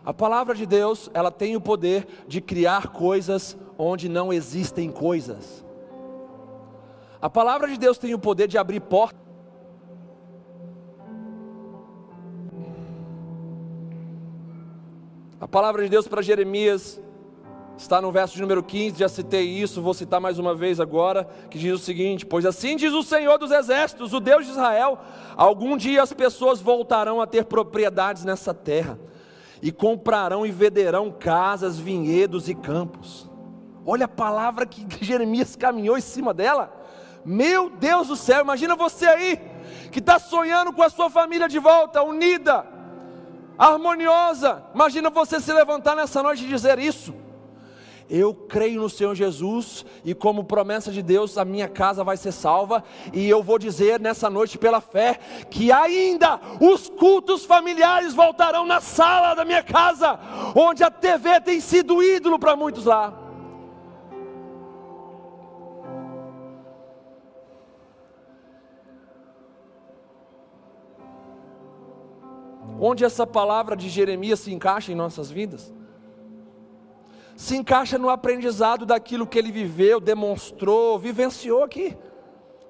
A palavra de Deus, ela tem o poder de criar coisas onde não existem coisas. A palavra de Deus tem o poder de abrir portas. palavra de Deus para Jeremias está no verso de número 15, já citei isso, vou citar mais uma vez agora, que diz o seguinte: Pois assim diz o Senhor dos Exércitos, o Deus de Israel: algum dia as pessoas voltarão a ter propriedades nessa terra, e comprarão e venderão casas, vinhedos e campos. Olha a palavra que Jeremias caminhou em cima dela. Meu Deus do céu, imagina você aí, que está sonhando com a sua família de volta, unida, harmoniosa. Imagina você se levantar nessa noite e dizer isso. Eu creio no Senhor Jesus e, como promessa de Deus, a minha casa vai ser salva. E eu vou dizer nessa noite, pela fé, que ainda os cultos familiares voltarão na sala da minha casa, onde a TV tem sido ídolo para muitos lá. Onde essa palavra de Jeremias se encaixa em nossas vidas? Se encaixa no aprendizado daquilo que ele viveu, demonstrou, vivenciou aqui.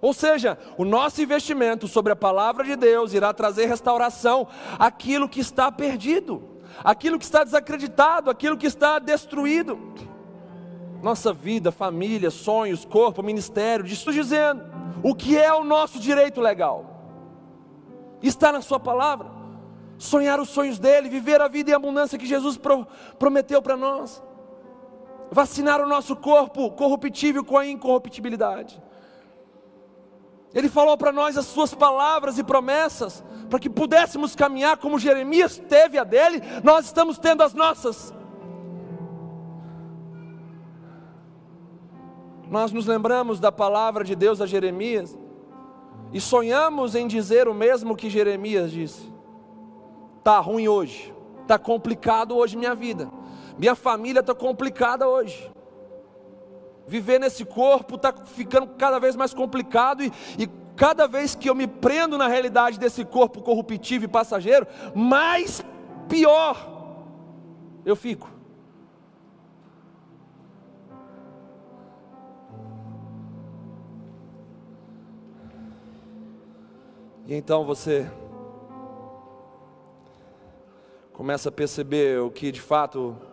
Ou seja, o nosso investimento sobre a palavra de Deus irá trazer restauração àquilo que está perdido, aquilo que está desacreditado, aquilo que está destruído. Nossa vida, família, sonhos, corpo, ministério, estou dizendo, o que é o nosso direito legal? Está na Sua palavra sonhar os sonhos dele, viver a vida em abundância que Jesus pro, prometeu para nós, vacinar o nosso corpo corruptível com a incorruptibilidade. Ele falou para nós as suas palavras e promessas, para que pudéssemos caminhar como Jeremias teve a dele, nós estamos tendo as nossas. Nós nos lembramos da palavra de Deus a Jeremias e sonhamos em dizer o mesmo que Jeremias disse. Tá ruim hoje, tá complicado hoje minha vida. Minha família está complicada hoje. Viver nesse corpo está ficando cada vez mais complicado e, e cada vez que eu me prendo na realidade desse corpo corruptível e passageiro, mais pior eu fico. E então você começa a perceber o que de fato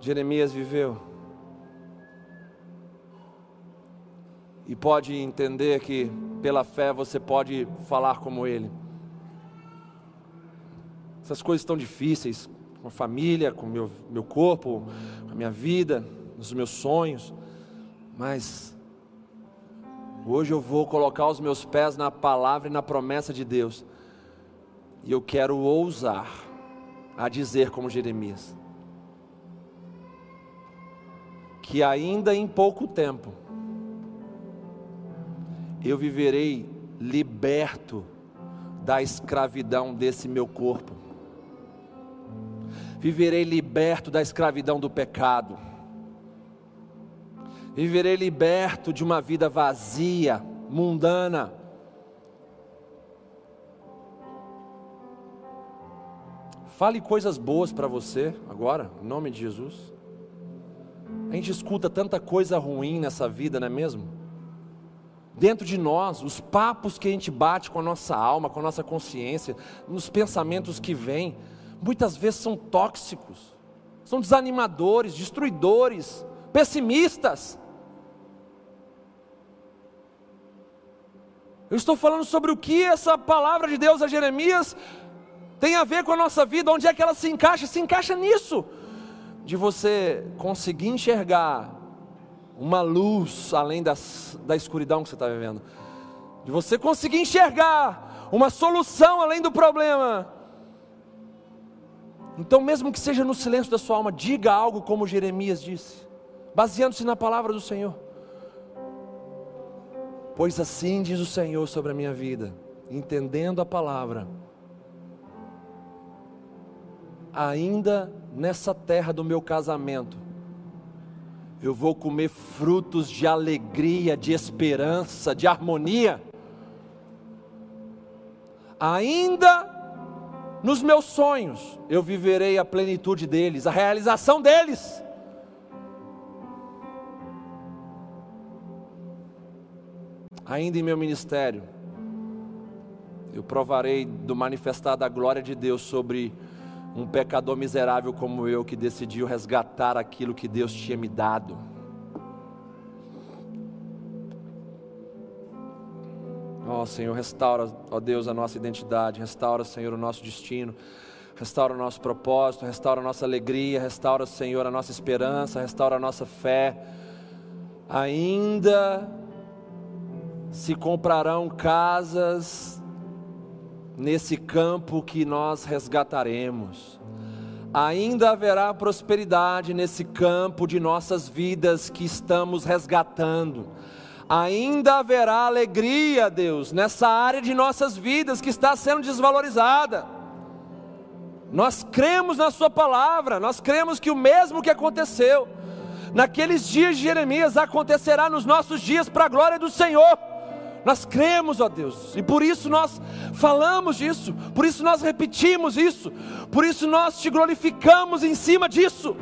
Jeremias viveu. E pode entender que pela fé você pode falar como ele. Essas coisas estão difíceis, com a família, com o meu, meu corpo, com a minha vida, os meus sonhos, mas hoje eu vou colocar os meus pés na palavra e na promessa de Deus e eu quero ousar a dizer como Jeremias, que ainda em pouco tempo eu viverei liberto da escravidão desse meu corpo. Viverei liberto da escravidão do pecado. Viverei liberto de uma vida vazia, mundana Fale coisas boas para você agora, em nome de Jesus. A gente escuta tanta coisa ruim nessa vida, não é mesmo? Dentro de nós, os papos que a gente bate com a nossa alma, com a nossa consciência, nos pensamentos que vêm, muitas vezes são tóxicos, são desanimadores, destruidores, pessimistas. Eu estou falando sobre o que essa palavra de Deus a Jeremias tem a ver com a nossa vida, onde é que ela se encaixa? Se encaixa nisso, de você conseguir enxergar uma luz além das, da escuridão que você está vivendo, de você conseguir enxergar uma solução além do problema. Então, mesmo que seja no silêncio da sua alma, diga algo como Jeremias disse, baseando-se na palavra do Senhor. Pois assim diz o Senhor sobre a minha vida, entendendo a palavra ainda nessa terra do meu casamento, eu vou comer frutos de alegria, de esperança, de harmonia. Ainda nos meus sonhos, eu viverei a plenitude deles, a realização deles. Ainda em meu ministério, eu provarei do manifestar da glória de Deus sobre um pecador miserável como eu que decidiu resgatar aquilo que Deus tinha me dado. Ó oh, Senhor, restaura, ó oh Deus, a nossa identidade, restaura, Senhor, o nosso destino, restaura o nosso propósito, restaura a nossa alegria, restaura, Senhor, a nossa esperança, restaura a nossa fé. Ainda se comprarão casas nesse campo que nós resgataremos. Ainda haverá prosperidade nesse campo de nossas vidas que estamos resgatando ainda haverá alegria, Deus, nessa área de nossas vidas que está sendo desvalorizada. Nós cremos na Sua palavra, nós cremos que o mesmo que aconteceu naqueles dias de Jeremias acontecerá nos nossos dias para a glória do Senhor. Nós cremos, ó Deus, e por isso nós falamos disso, por isso nós repetimos isso, por isso nós te glorificamos em cima disso.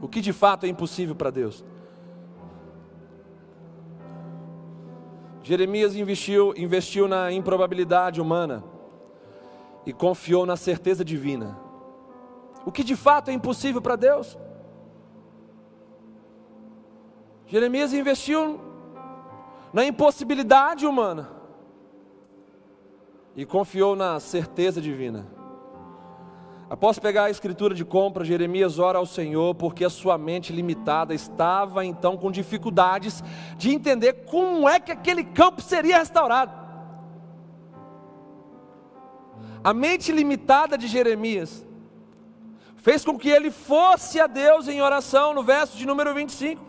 o que de fato é impossível para Deus. Jeremias investiu, investiu na improbabilidade humana e confiou na certeza divina. O que de fato é impossível para Deus? Jeremias investiu na impossibilidade humana e confiou na certeza divina. Após pegar a escritura de compra, Jeremias ora ao Senhor porque a sua mente limitada estava então com dificuldades de entender como é que aquele campo seria restaurado. A mente limitada de Jeremias fez com que ele fosse a Deus em oração, no verso de número 25,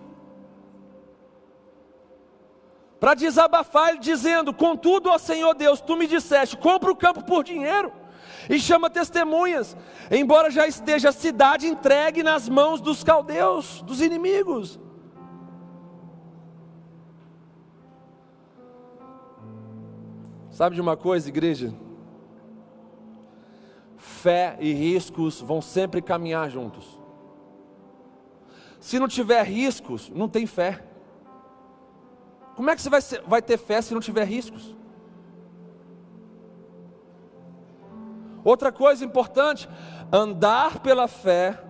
para desabafar, dizendo: Contudo, ó Senhor Deus, tu me disseste: compra o campo por dinheiro e chama testemunhas, embora já esteja a cidade entregue nas mãos dos caldeus, dos inimigos. Sabe de uma coisa, igreja? Fé e riscos vão sempre caminhar juntos. Se não tiver riscos, não tem fé. Como é que você vai, ser, vai ter fé se não tiver riscos? Outra coisa importante, andar pela fé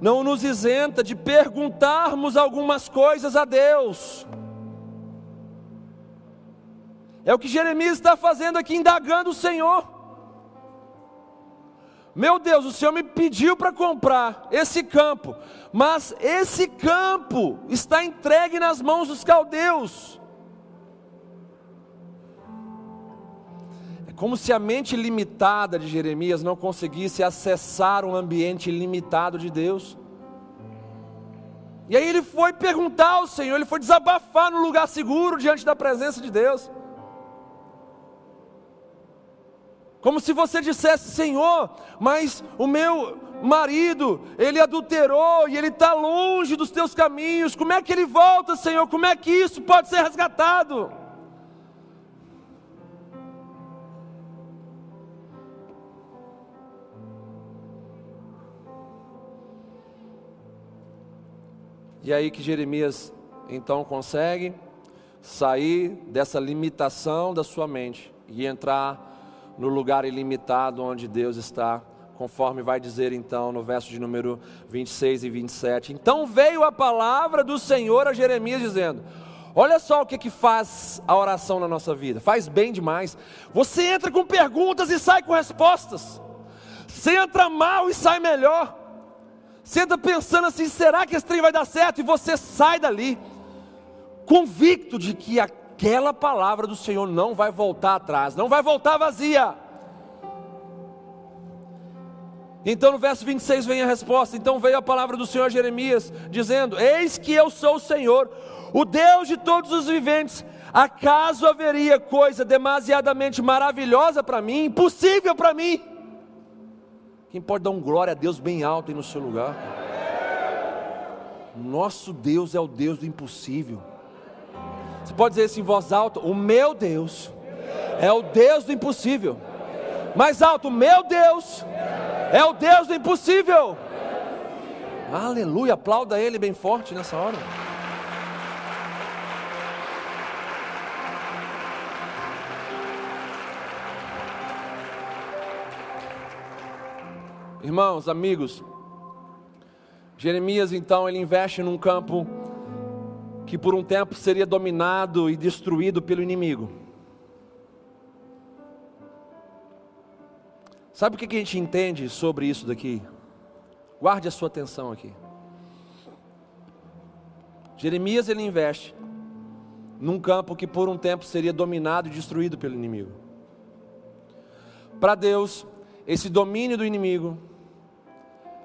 não nos isenta de perguntarmos algumas coisas a Deus. É o que Jeremias está fazendo aqui, indagando o Senhor. Meu Deus, o Senhor me pediu para comprar esse campo, mas esse campo está entregue nas mãos dos caldeus. como se a mente limitada de Jeremias não conseguisse acessar um ambiente limitado de Deus. E aí ele foi perguntar ao Senhor, ele foi desabafar no lugar seguro diante da presença de Deus. Como se você dissesse, Senhor, mas o meu marido, ele adulterou e ele está longe dos teus caminhos, como é que ele volta, Senhor? Como é que isso pode ser resgatado? E aí que Jeremias então consegue sair dessa limitação da sua mente e entrar no lugar ilimitado onde Deus está, conforme vai dizer então no verso de número 26 e 27. Então veio a palavra do Senhor a Jeremias dizendo: Olha só o que, que faz a oração na nossa vida, faz bem demais. Você entra com perguntas e sai com respostas, você entra mal e sai melhor. Você entra pensando assim: será que esse trem vai dar certo? E você sai dali, convicto de que aquela palavra do Senhor não vai voltar atrás, não vai voltar vazia. Então no verso 26 vem a resposta. Então veio a palavra do Senhor a Jeremias, dizendo: Eis que eu sou o Senhor, o Deus de todos os viventes. Acaso haveria coisa demasiadamente maravilhosa para mim, impossível para mim? Quem pode dar um glória a Deus bem alto aí no seu lugar? Nosso Deus é o Deus do impossível. Você pode dizer isso em voz alta: O meu Deus é o Deus do impossível. Mais alto: Meu Deus é o Deus do impossível. Aleluia, aplauda Ele bem forte nessa hora. Irmãos, amigos, Jeremias então ele investe num campo que por um tempo seria dominado e destruído pelo inimigo. Sabe o que a gente entende sobre isso daqui? Guarde a sua atenção aqui. Jeremias ele investe num campo que por um tempo seria dominado e destruído pelo inimigo. Para Deus, esse domínio do inimigo,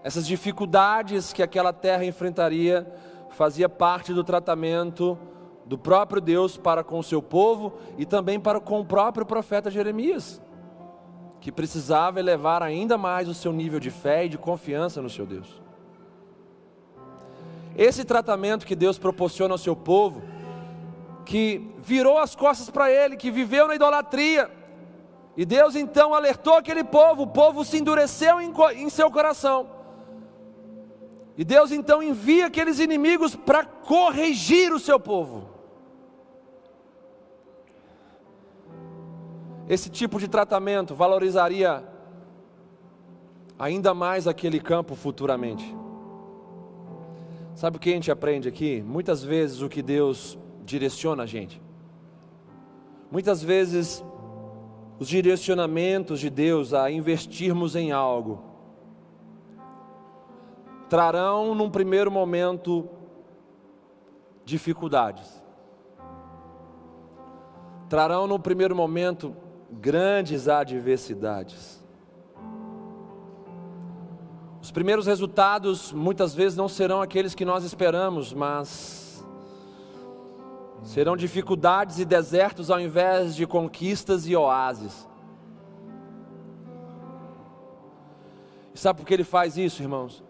essas dificuldades que aquela terra enfrentaria, fazia parte do tratamento do próprio Deus para com o seu povo e também para com o próprio profeta Jeremias que precisava elevar ainda mais o seu nível de fé e de confiança no seu Deus. Esse tratamento que Deus proporciona ao seu povo, que virou as costas para ele, que viveu na idolatria, e Deus então alertou aquele povo, o povo se endureceu em, em seu coração. E Deus então envia aqueles inimigos para corrigir o seu povo. esse tipo de tratamento valorizaria ainda mais aquele campo futuramente. Sabe o que a gente aprende aqui? Muitas vezes o que Deus direciona a gente. Muitas vezes os direcionamentos de Deus a investirmos em algo trarão num primeiro momento dificuldades. Trarão num primeiro momento grandes adversidades. Os primeiros resultados muitas vezes não serão aqueles que nós esperamos, mas serão dificuldades e desertos ao invés de conquistas e oásis. E sabe por que ele faz isso, irmãos?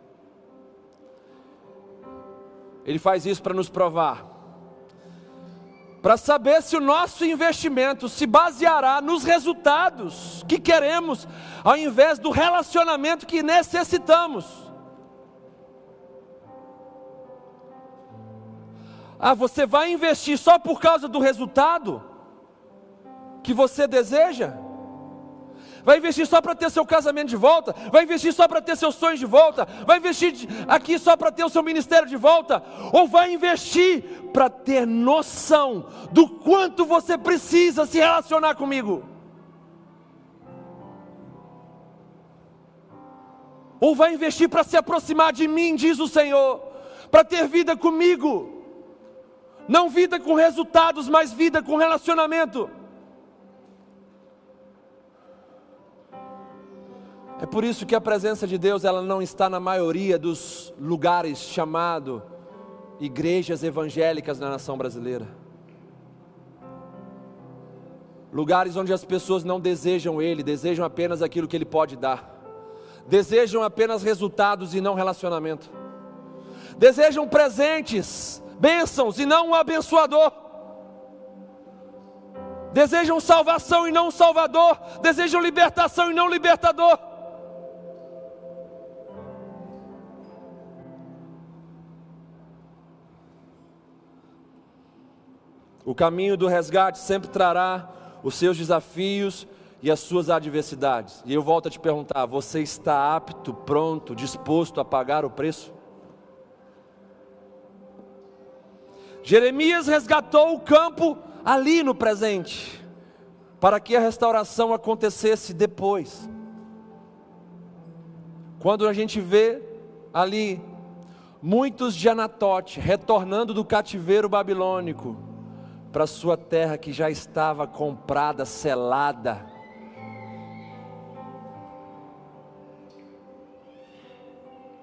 Ele faz isso para nos provar para saber se o nosso investimento se baseará nos resultados que queremos, ao invés do relacionamento que necessitamos. Ah, você vai investir só por causa do resultado que você deseja? Vai investir só para ter seu casamento de volta, vai investir só para ter seus sonhos de volta, vai investir aqui só para ter o seu ministério de volta, ou vai investir para ter noção do quanto você precisa se relacionar comigo? Ou vai investir para se aproximar de mim, diz o Senhor, para ter vida comigo, não vida com resultados, mas vida com relacionamento. É por isso que a presença de Deus ela não está na maioria dos lugares chamado igrejas evangélicas na nação brasileira. Lugares onde as pessoas não desejam Ele, desejam apenas aquilo que Ele pode dar, desejam apenas resultados e não relacionamento, desejam presentes, bênçãos e não um abençoador, desejam salvação e não um salvador, desejam libertação e não um libertador. O caminho do resgate sempre trará os seus desafios e as suas adversidades. E eu volto a te perguntar: você está apto, pronto, disposto a pagar o preço? Jeremias resgatou o campo ali no presente, para que a restauração acontecesse depois. Quando a gente vê ali muitos de Anatote retornando do cativeiro babilônico, para sua terra que já estava comprada, selada.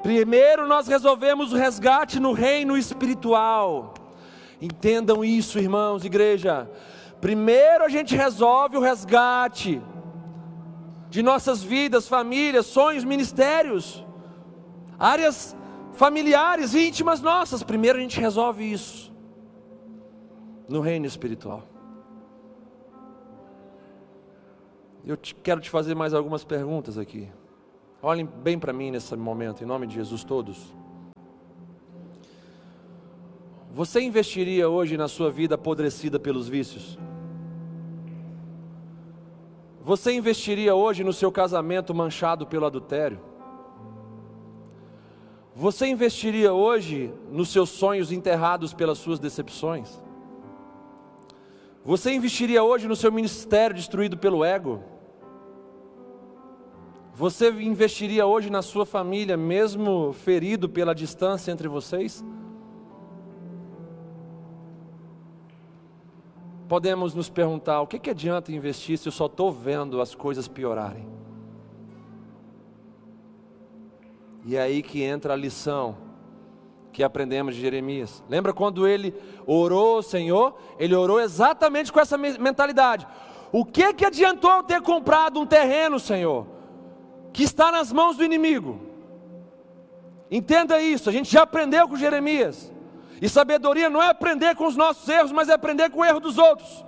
Primeiro nós resolvemos o resgate no reino espiritual. Entendam isso, irmãos, igreja. Primeiro a gente resolve o resgate de nossas vidas, famílias, sonhos, ministérios, áreas familiares, íntimas nossas. Primeiro a gente resolve isso no reino espiritual. Eu te, quero te fazer mais algumas perguntas aqui. Olhem bem para mim nesse momento, em nome de Jesus todos. Você investiria hoje na sua vida apodrecida pelos vícios? Você investiria hoje no seu casamento manchado pelo adultério? Você investiria hoje nos seus sonhos enterrados pelas suas decepções? Você investiria hoje no seu ministério destruído pelo ego? Você investiria hoje na sua família, mesmo ferido pela distância entre vocês? Podemos nos perguntar: o que, que adianta investir se eu só estou vendo as coisas piorarem? E é aí que entra a lição que aprendemos de Jeremias. Lembra quando ele orou, Senhor? Ele orou exatamente com essa mentalidade. O que que adiantou eu ter comprado um terreno, Senhor, que está nas mãos do inimigo? Entenda isso, a gente já aprendeu com Jeremias. E sabedoria não é aprender com os nossos erros, mas é aprender com o erro dos outros.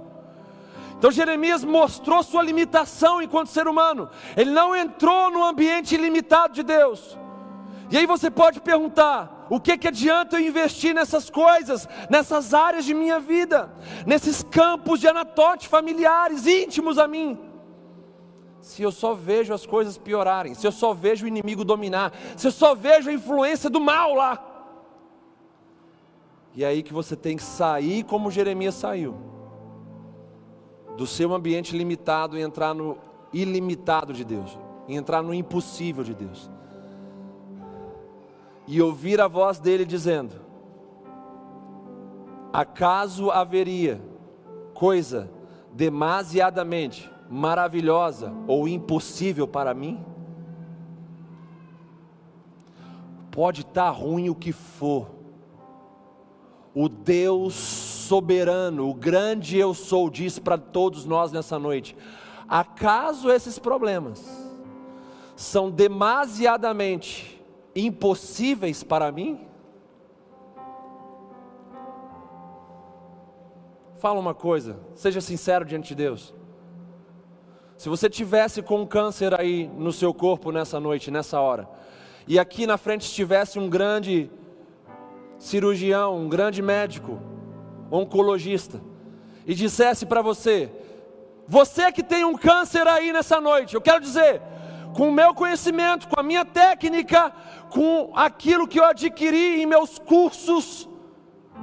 Então Jeremias mostrou sua limitação enquanto ser humano. Ele não entrou no ambiente ilimitado de Deus. E aí você pode perguntar: o que, que adianta eu investir nessas coisas, nessas áreas de minha vida, nesses campos de anatote familiares, íntimos a mim? Se eu só vejo as coisas piorarem, se eu só vejo o inimigo dominar, se eu só vejo a influência do mal lá. E é aí que você tem que sair como Jeremias saiu, do seu ambiente limitado e entrar no ilimitado de Deus, e entrar no impossível de Deus e ouvir a voz dele dizendo: Acaso haveria coisa demasiadamente maravilhosa ou impossível para mim? Pode estar tá ruim o que for, o Deus soberano, o grande eu sou, diz para todos nós nessa noite: acaso esses problemas são demasiadamente impossíveis para mim? Fala uma coisa, seja sincero diante de Deus. Se você tivesse com um câncer aí no seu corpo nessa noite, nessa hora, e aqui na frente estivesse um grande cirurgião, um grande médico, oncologista, e dissesse para você: Você que tem um câncer aí nessa noite, eu quero dizer, com o meu conhecimento, com a minha técnica, com aquilo que eu adquiri em meus cursos,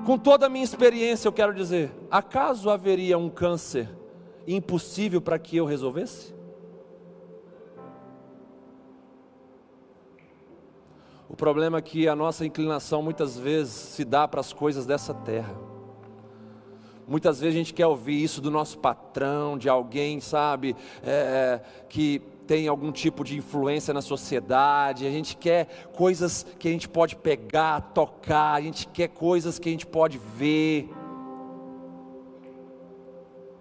com toda a minha experiência, eu quero dizer: acaso haveria um câncer impossível para que eu resolvesse? O problema é que a nossa inclinação muitas vezes se dá para as coisas dessa terra. Muitas vezes a gente quer ouvir isso do nosso patrão, de alguém, sabe, é, que tem algum tipo de influência na sociedade, a gente quer coisas que a gente pode pegar, tocar, a gente quer coisas que a gente pode ver.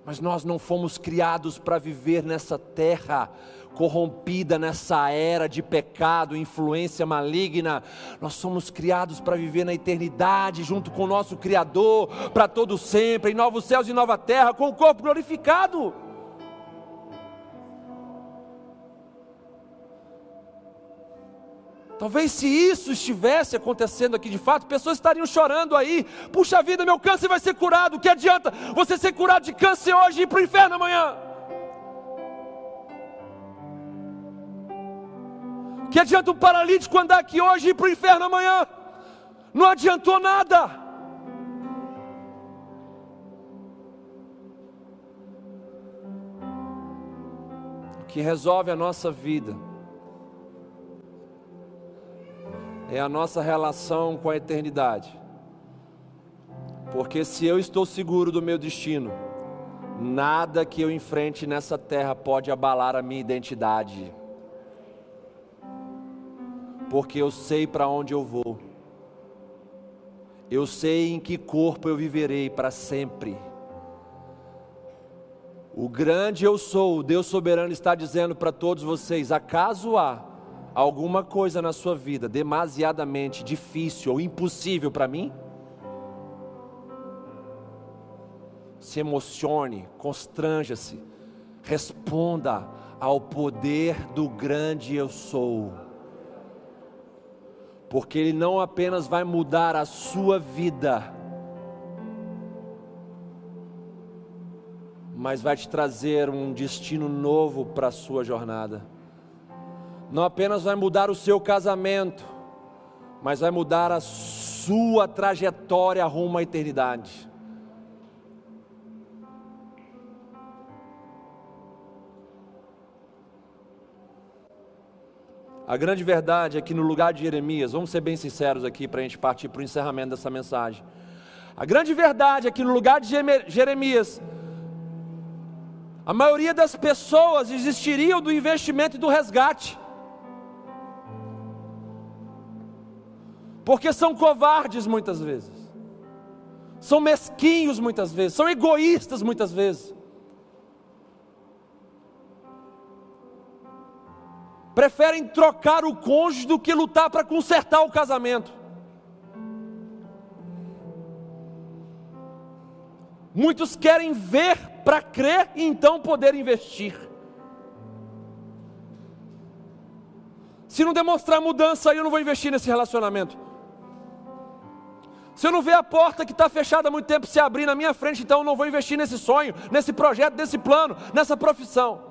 Mas nós não fomos criados para viver nessa terra corrompida, nessa era de pecado, influência maligna. Nós somos criados para viver na eternidade, junto com o nosso Criador, para todo sempre, em novos céus e nova terra, com o corpo glorificado. Talvez se isso estivesse acontecendo aqui de fato, pessoas estariam chorando aí. Puxa vida, meu câncer vai ser curado. Que adianta você ser curado de câncer hoje e ir para o inferno amanhã? Que adianta um paralítico andar aqui hoje e ir para o inferno amanhã? Não adiantou nada. O que resolve a nossa vida é a nossa relação com a eternidade. Porque se eu estou seguro do meu destino, nada que eu enfrente nessa terra pode abalar a minha identidade. Porque eu sei para onde eu vou. Eu sei em que corpo eu viverei para sempre. O grande eu sou, o Deus soberano está dizendo para todos vocês: acaso há alguma coisa na sua vida demasiadamente difícil ou impossível para mim? Se emocione, constranja-se, responda ao poder do grande eu sou. Porque Ele não apenas vai mudar a sua vida, mas vai te trazer um destino novo para a sua jornada não apenas vai mudar o seu casamento, mas vai mudar a sua trajetória rumo à eternidade. A grande verdade é que no lugar de Jeremias, vamos ser bem sinceros aqui para a gente partir para o encerramento dessa mensagem. A grande verdade é que no lugar de Jeremias, a maioria das pessoas desistiriam do investimento e do resgate. Porque são covardes muitas vezes, são mesquinhos muitas vezes, são egoístas muitas vezes. preferem trocar o cônjuge do que lutar para consertar o casamento. Muitos querem ver para crer e então poder investir. Se não demonstrar mudança, eu não vou investir nesse relacionamento. Se eu não ver a porta que está fechada há muito tempo se abrir na minha frente, então eu não vou investir nesse sonho, nesse projeto, nesse plano, nessa profissão.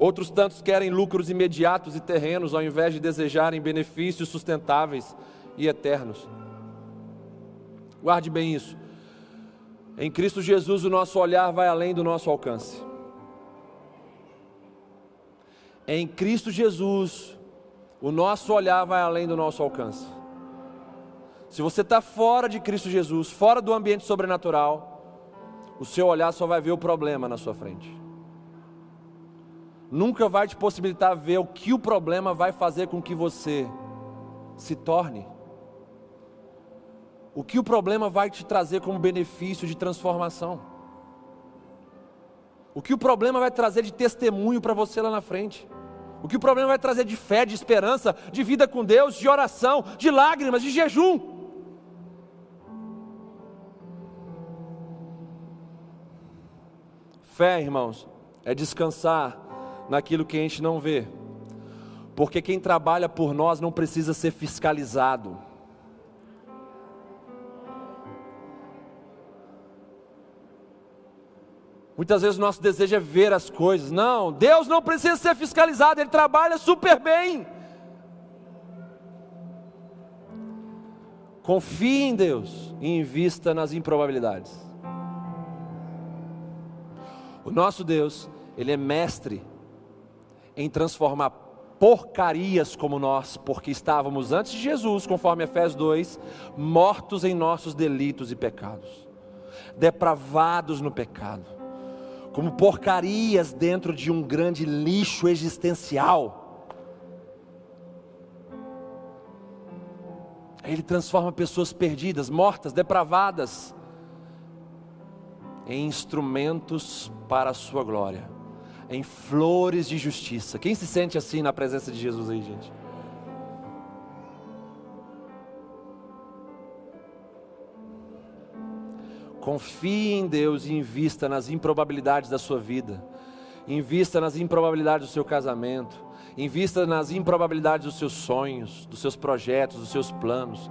Outros tantos querem lucros imediatos e terrenos ao invés de desejarem benefícios sustentáveis e eternos. Guarde bem isso. Em Cristo Jesus, o nosso olhar vai além do nosso alcance. Em Cristo Jesus, o nosso olhar vai além do nosso alcance. Se você está fora de Cristo Jesus, fora do ambiente sobrenatural, o seu olhar só vai ver o problema na sua frente nunca vai te possibilitar ver o que o problema vai fazer com que você se torne. O que o problema vai te trazer como benefício de transformação. O que o problema vai trazer de testemunho para você lá na frente. O que o problema vai trazer de fé, de esperança, de vida com Deus, de oração, de lágrimas, de jejum. Fé, irmãos, é descansar naquilo que a gente não vê. Porque quem trabalha por nós não precisa ser fiscalizado. Muitas vezes o nosso desejo é ver as coisas. Não, Deus não precisa ser fiscalizado, Ele trabalha super bem. Confie em Deus e invista nas improbabilidades. O nosso Deus, Ele é mestre em transformar porcarias como nós, porque estávamos antes de Jesus, conforme Efésios 2, mortos em nossos delitos e pecados, depravados no pecado, como porcarias dentro de um grande lixo existencial. Ele transforma pessoas perdidas, mortas, depravadas, em instrumentos para a sua glória em flores de justiça. Quem se sente assim na presença de Jesus aí, gente? Confie em Deus e invista nas improbabilidades da sua vida. Invista nas improbabilidades do seu casamento. Invista nas improbabilidades dos seus sonhos, dos seus projetos, dos seus planos.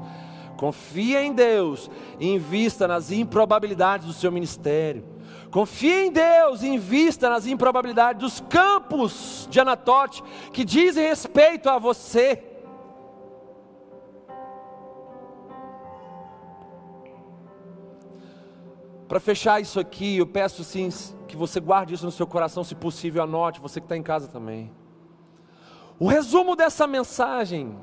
Confie em Deus e invista nas improbabilidades do seu ministério. Confie em Deus e invista nas improbabilidades dos campos de Anatote que dizem respeito a você. Para fechar isso aqui, eu peço sim que você guarde isso no seu coração, se possível, anote, você que está em casa também. O resumo dessa mensagem,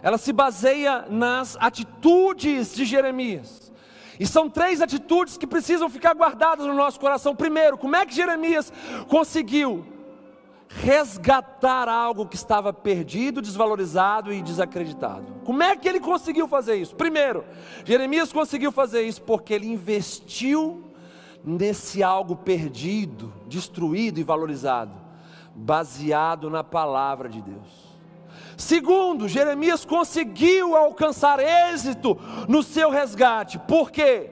ela se baseia nas atitudes de Jeremias. E são três atitudes que precisam ficar guardadas no nosso coração. Primeiro, como é que Jeremias conseguiu resgatar algo que estava perdido, desvalorizado e desacreditado? Como é que ele conseguiu fazer isso? Primeiro, Jeremias conseguiu fazer isso porque ele investiu nesse algo perdido, destruído e valorizado, baseado na palavra de Deus. Segundo, Jeremias conseguiu alcançar êxito no seu resgate. Por quê?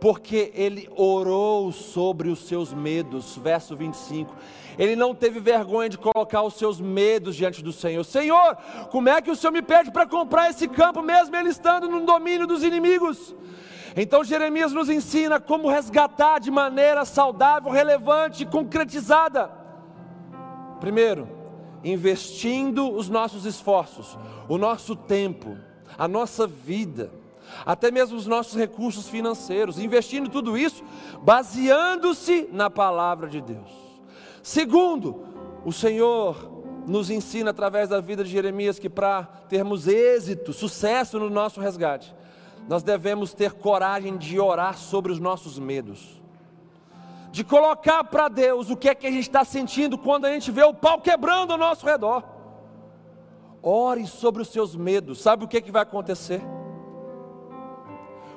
Porque ele orou sobre os seus medos. Verso 25. Ele não teve vergonha de colocar os seus medos diante do Senhor. Senhor, como é que o Senhor me pede para comprar esse campo, mesmo ele estando no domínio dos inimigos? Então Jeremias nos ensina como resgatar de maneira saudável, relevante concretizada Primeiro, investindo os nossos esforços, o nosso tempo, a nossa vida, até mesmo os nossos recursos financeiros, investindo tudo isso baseando-se na palavra de Deus. Segundo, o Senhor nos ensina através da vida de Jeremias que para termos êxito, sucesso no nosso resgate, nós devemos ter coragem de orar sobre os nossos medos, de colocar para Deus o que é que a gente está sentindo quando a gente vê o pau quebrando ao nosso redor. Ore sobre os seus medos, sabe o que, é que vai acontecer?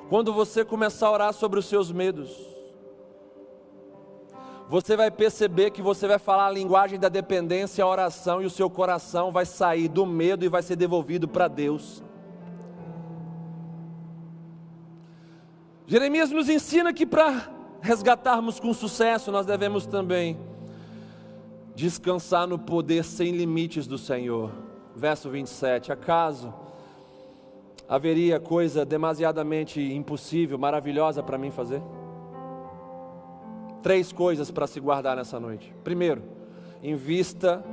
Quando você começar a orar sobre os seus medos, você vai perceber que você vai falar a linguagem da dependência, a oração, e o seu coração vai sair do medo e vai ser devolvido para Deus. Jeremias nos ensina que para resgatarmos com sucesso, nós devemos também descansar no poder sem limites do Senhor. Verso 27: Acaso haveria coisa demasiadamente impossível, maravilhosa para mim fazer? Três coisas para se guardar nessa noite. Primeiro, invista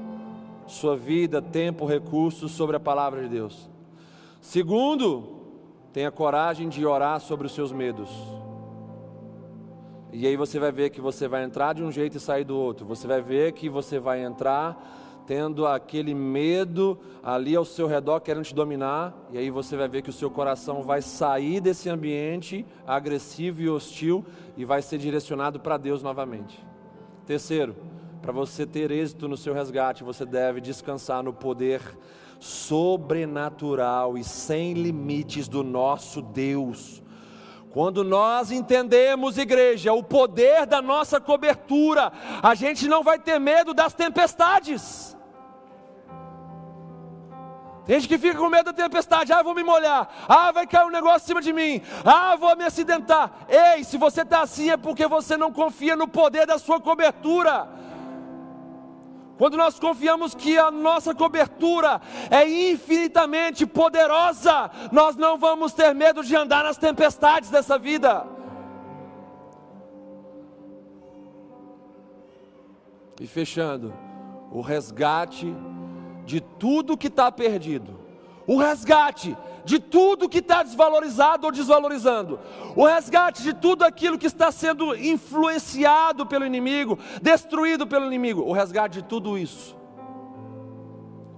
sua vida, tempo, recursos sobre a palavra de Deus. Segundo, tenha coragem de orar sobre os seus medos. E aí você vai ver que você vai entrar de um jeito e sair do outro. Você vai ver que você vai entrar tendo aquele medo ali ao seu redor querendo te dominar, e aí você vai ver que o seu coração vai sair desse ambiente agressivo e hostil e vai ser direcionado para Deus novamente. Terceiro, para você ter êxito no seu resgate, você deve descansar no poder sobrenatural e sem limites do nosso Deus. Quando nós entendemos, igreja, o poder da nossa cobertura, a gente não vai ter medo das tempestades. Tem gente que fica com medo da tempestade. Ah, vou me molhar. Ah, vai cair um negócio em cima de mim. Ah, vou me acidentar. Ei, se você está assim é porque você não confia no poder da sua cobertura. Quando nós confiamos que a nossa cobertura é infinitamente poderosa, nós não vamos ter medo de andar nas tempestades dessa vida. E fechando, o resgate de tudo que está perdido, o resgate de tudo que está desvalorizado ou desvalorizando, o resgate de tudo aquilo que está sendo influenciado pelo inimigo, destruído pelo inimigo, o resgate de tudo isso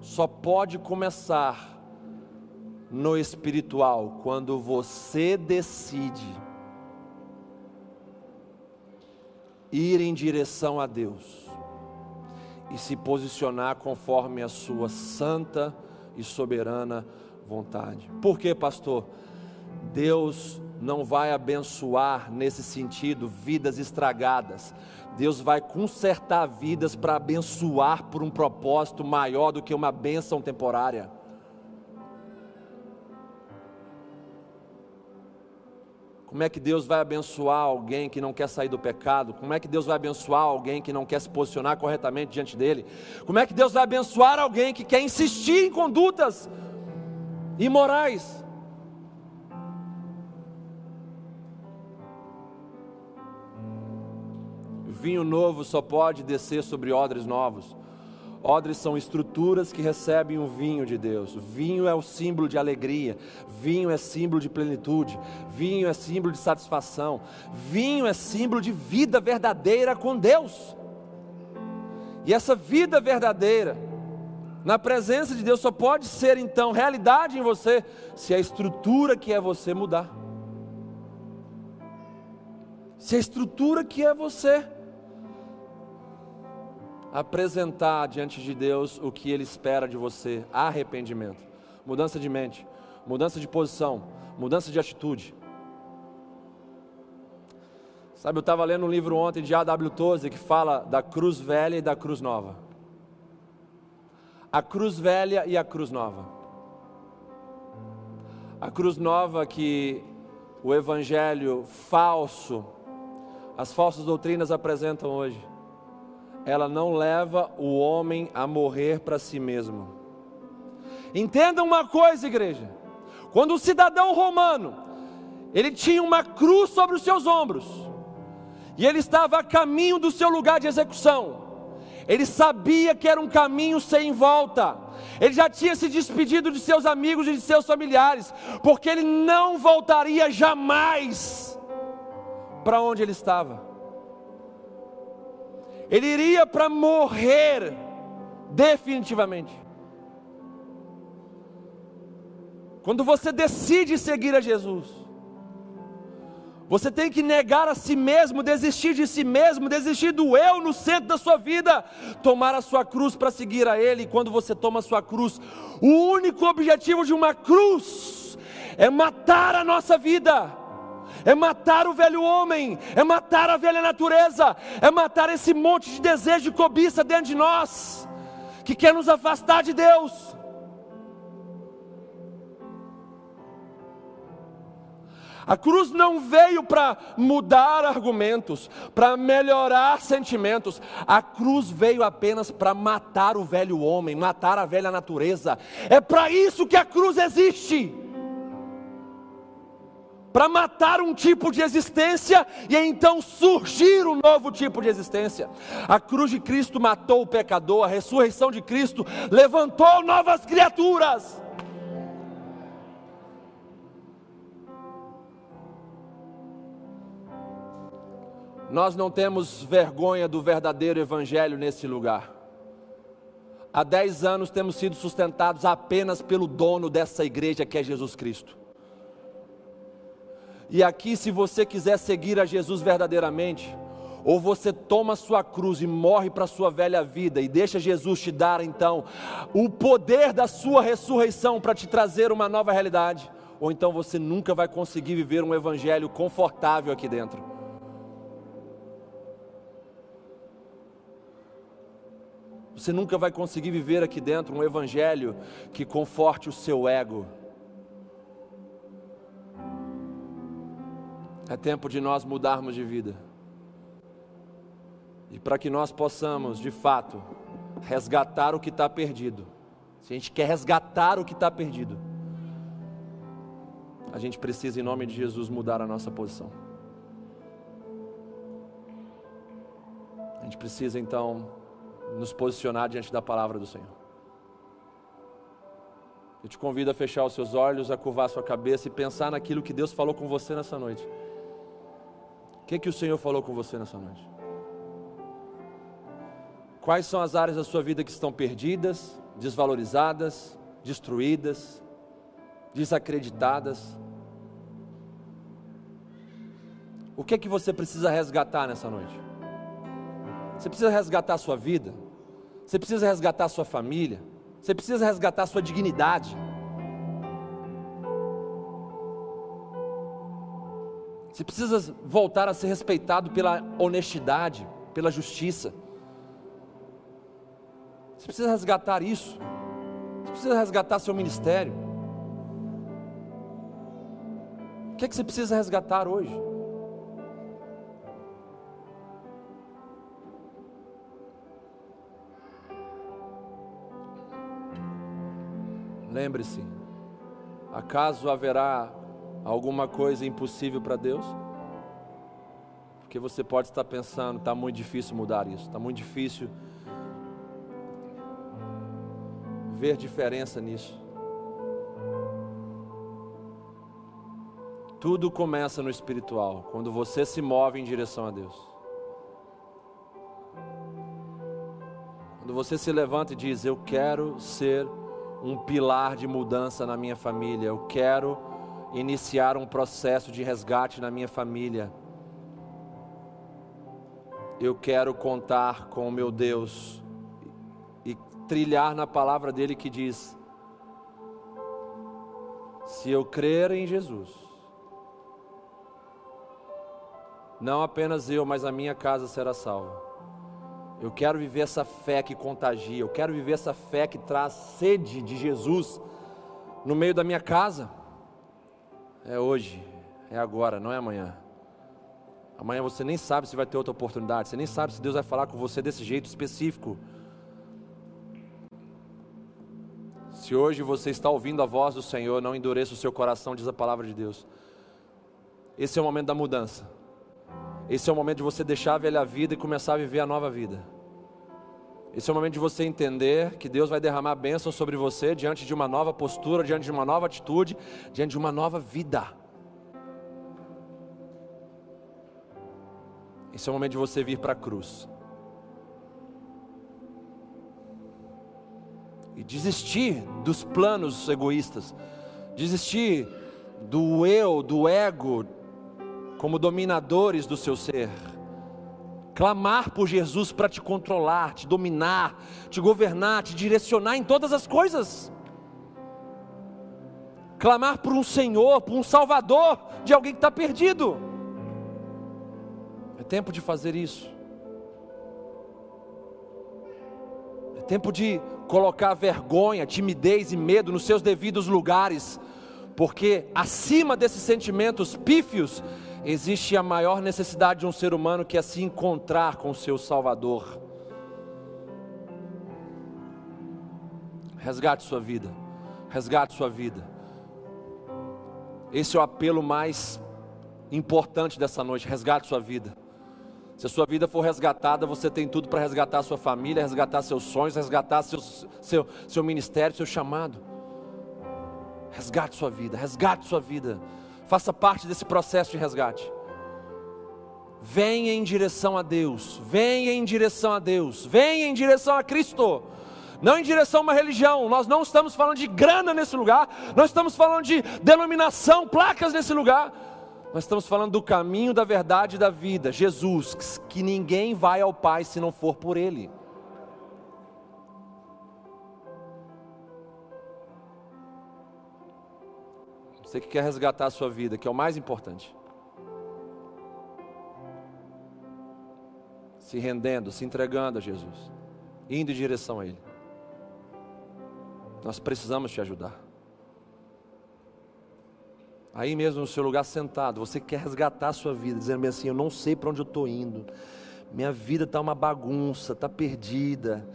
só pode começar no espiritual quando você decide ir em direção a Deus e se posicionar conforme a sua santa e soberana vontade. Por que, pastor? Deus não vai abençoar nesse sentido vidas estragadas. Deus vai consertar vidas para abençoar por um propósito maior do que uma bênção temporária. Como é que Deus vai abençoar alguém que não quer sair do pecado? Como é que Deus vai abençoar alguém que não quer se posicionar corretamente diante dele? Como é que Deus vai abençoar alguém que quer insistir em condutas imorais? Vinho novo só pode descer sobre odres novos. Odres são estruturas que recebem o vinho de Deus. Vinho é o símbolo de alegria, vinho é símbolo de plenitude, vinho é símbolo de satisfação, vinho é símbolo de vida verdadeira com Deus. E essa vida verdadeira, na presença de Deus, só pode ser então realidade em você se a estrutura que é você mudar. Se a estrutura que é você apresentar diante de Deus o que Ele espera de você: arrependimento, mudança de mente, mudança de posição, mudança de atitude. Sabe, eu estava lendo um livro ontem de A.W. Tozer que fala da cruz velha e da cruz nova. A cruz velha e a cruz nova. A cruz nova que o evangelho falso, as falsas doutrinas apresentam hoje ela não leva o homem a morrer para si mesmo. Entenda uma coisa, igreja. Quando o cidadão romano, ele tinha uma cruz sobre os seus ombros, e ele estava a caminho do seu lugar de execução. Ele sabia que era um caminho sem volta. Ele já tinha se despedido de seus amigos e de seus familiares, porque ele não voltaria jamais para onde ele estava. Ele iria para morrer definitivamente. Quando você decide seguir a Jesus, você tem que negar a si mesmo, desistir de si mesmo, desistir do eu no centro da sua vida, tomar a sua cruz para seguir a Ele. E quando você toma a sua cruz, o único objetivo de uma cruz é matar a nossa vida, é matar o velho homem, é matar a velha natureza, é matar esse monte de desejo e cobiça dentro de nós, que quer nos afastar de Deus. A cruz não veio para mudar argumentos, para melhorar sentimentos. A cruz veio apenas para matar o velho homem, matar a velha natureza. É para isso que a cruz existe. Para matar um tipo de existência e então surgir um novo tipo de existência. A cruz de Cristo matou o pecador, a ressurreição de Cristo levantou novas criaturas. Nós não temos vergonha do verdadeiro Evangelho nesse lugar. Há dez anos temos sido sustentados apenas pelo dono dessa igreja que é Jesus Cristo. E aqui, se você quiser seguir a Jesus verdadeiramente, ou você toma sua cruz e morre para a sua velha vida e deixa Jesus te dar então o poder da sua ressurreição para te trazer uma nova realidade, ou então você nunca vai conseguir viver um evangelho confortável aqui dentro. Você nunca vai conseguir viver aqui dentro um evangelho que conforte o seu ego. É tempo de nós mudarmos de vida. E para que nós possamos, de fato, resgatar o que está perdido. Se a gente quer resgatar o que está perdido, a gente precisa, em nome de Jesus, mudar a nossa posição. A gente precisa então nos posicionar diante da palavra do Senhor. Eu te convido a fechar os seus olhos, a curvar a sua cabeça e pensar naquilo que Deus falou com você nessa noite. O que, que o Senhor falou com você nessa noite? Quais são as áreas da sua vida que estão perdidas, desvalorizadas, destruídas, desacreditadas? O que é que você precisa resgatar nessa noite? Você precisa resgatar a sua vida. Você precisa resgatar a sua família. Você precisa resgatar a sua dignidade. Você precisa voltar a ser respeitado pela honestidade, pela justiça. Você precisa resgatar isso. Você precisa resgatar seu ministério. O que é que você precisa resgatar hoje? Lembre-se: acaso haverá alguma coisa impossível para Deus? Porque você pode estar pensando, está muito difícil mudar isso, está muito difícil ver diferença nisso. Tudo começa no espiritual, quando você se move em direção a Deus. Quando você se levanta e diz: Eu quero ser um pilar de mudança na minha família. Eu quero iniciar um processo de resgate na minha família. Eu quero contar com o meu Deus e trilhar na palavra dele que diz: se eu crer em Jesus, não apenas eu, mas a minha casa será salva. Eu quero viver essa fé que contagia, eu quero viver essa fé que traz sede de Jesus no meio da minha casa. É hoje, é agora, não é amanhã. Amanhã você nem sabe se vai ter outra oportunidade, você nem sabe se Deus vai falar com você desse jeito específico. Se hoje você está ouvindo a voz do Senhor, não endureça o seu coração, diz a palavra de Deus. Esse é o momento da mudança. Esse é o momento de você deixar a velha vida e começar a viver a nova vida. Esse é o momento de você entender que Deus vai derramar bênção sobre você diante de uma nova postura, diante de uma nova atitude, diante de uma nova vida. Esse é o momento de você vir para a cruz. E desistir dos planos egoístas, desistir do eu, do ego, como dominadores do seu ser clamar por Jesus para te controlar, te dominar, te governar, te direcionar em todas as coisas. Clamar por um Senhor, por um Salvador de alguém que está perdido. É tempo de fazer isso. É tempo de colocar vergonha, timidez e medo nos seus devidos lugares, porque acima desses sentimentos pífios existe a maior necessidade de um ser humano que é se encontrar com o seu Salvador. Resgate sua vida, resgate sua vida. Esse é o apelo mais importante dessa noite: resgate sua vida. Se a sua vida for resgatada, você tem tudo para resgatar sua família, resgatar seus sonhos, resgatar seu, seu, seu ministério, seu chamado. Resgate sua vida, resgate sua vida. Faça parte desse processo de resgate. Venha em direção a Deus, venha em direção a Deus, venha em direção a Cristo, não em direção a uma religião. Nós não estamos falando de grana nesse lugar, nós estamos falando de denominação, placas nesse lugar. Nós estamos falando do caminho, da verdade e da vida, Jesus, que ninguém vai ao Pai se não for por Ele. Você que quer resgatar a sua vida, que é o mais importante. Se rendendo, se entregando a Jesus, indo em direção a Ele. Nós precisamos te ajudar. Aí mesmo no seu lugar sentado, você quer resgatar a sua vida, dizendo assim: Eu não sei para onde eu estou indo, minha vida está uma bagunça, está perdida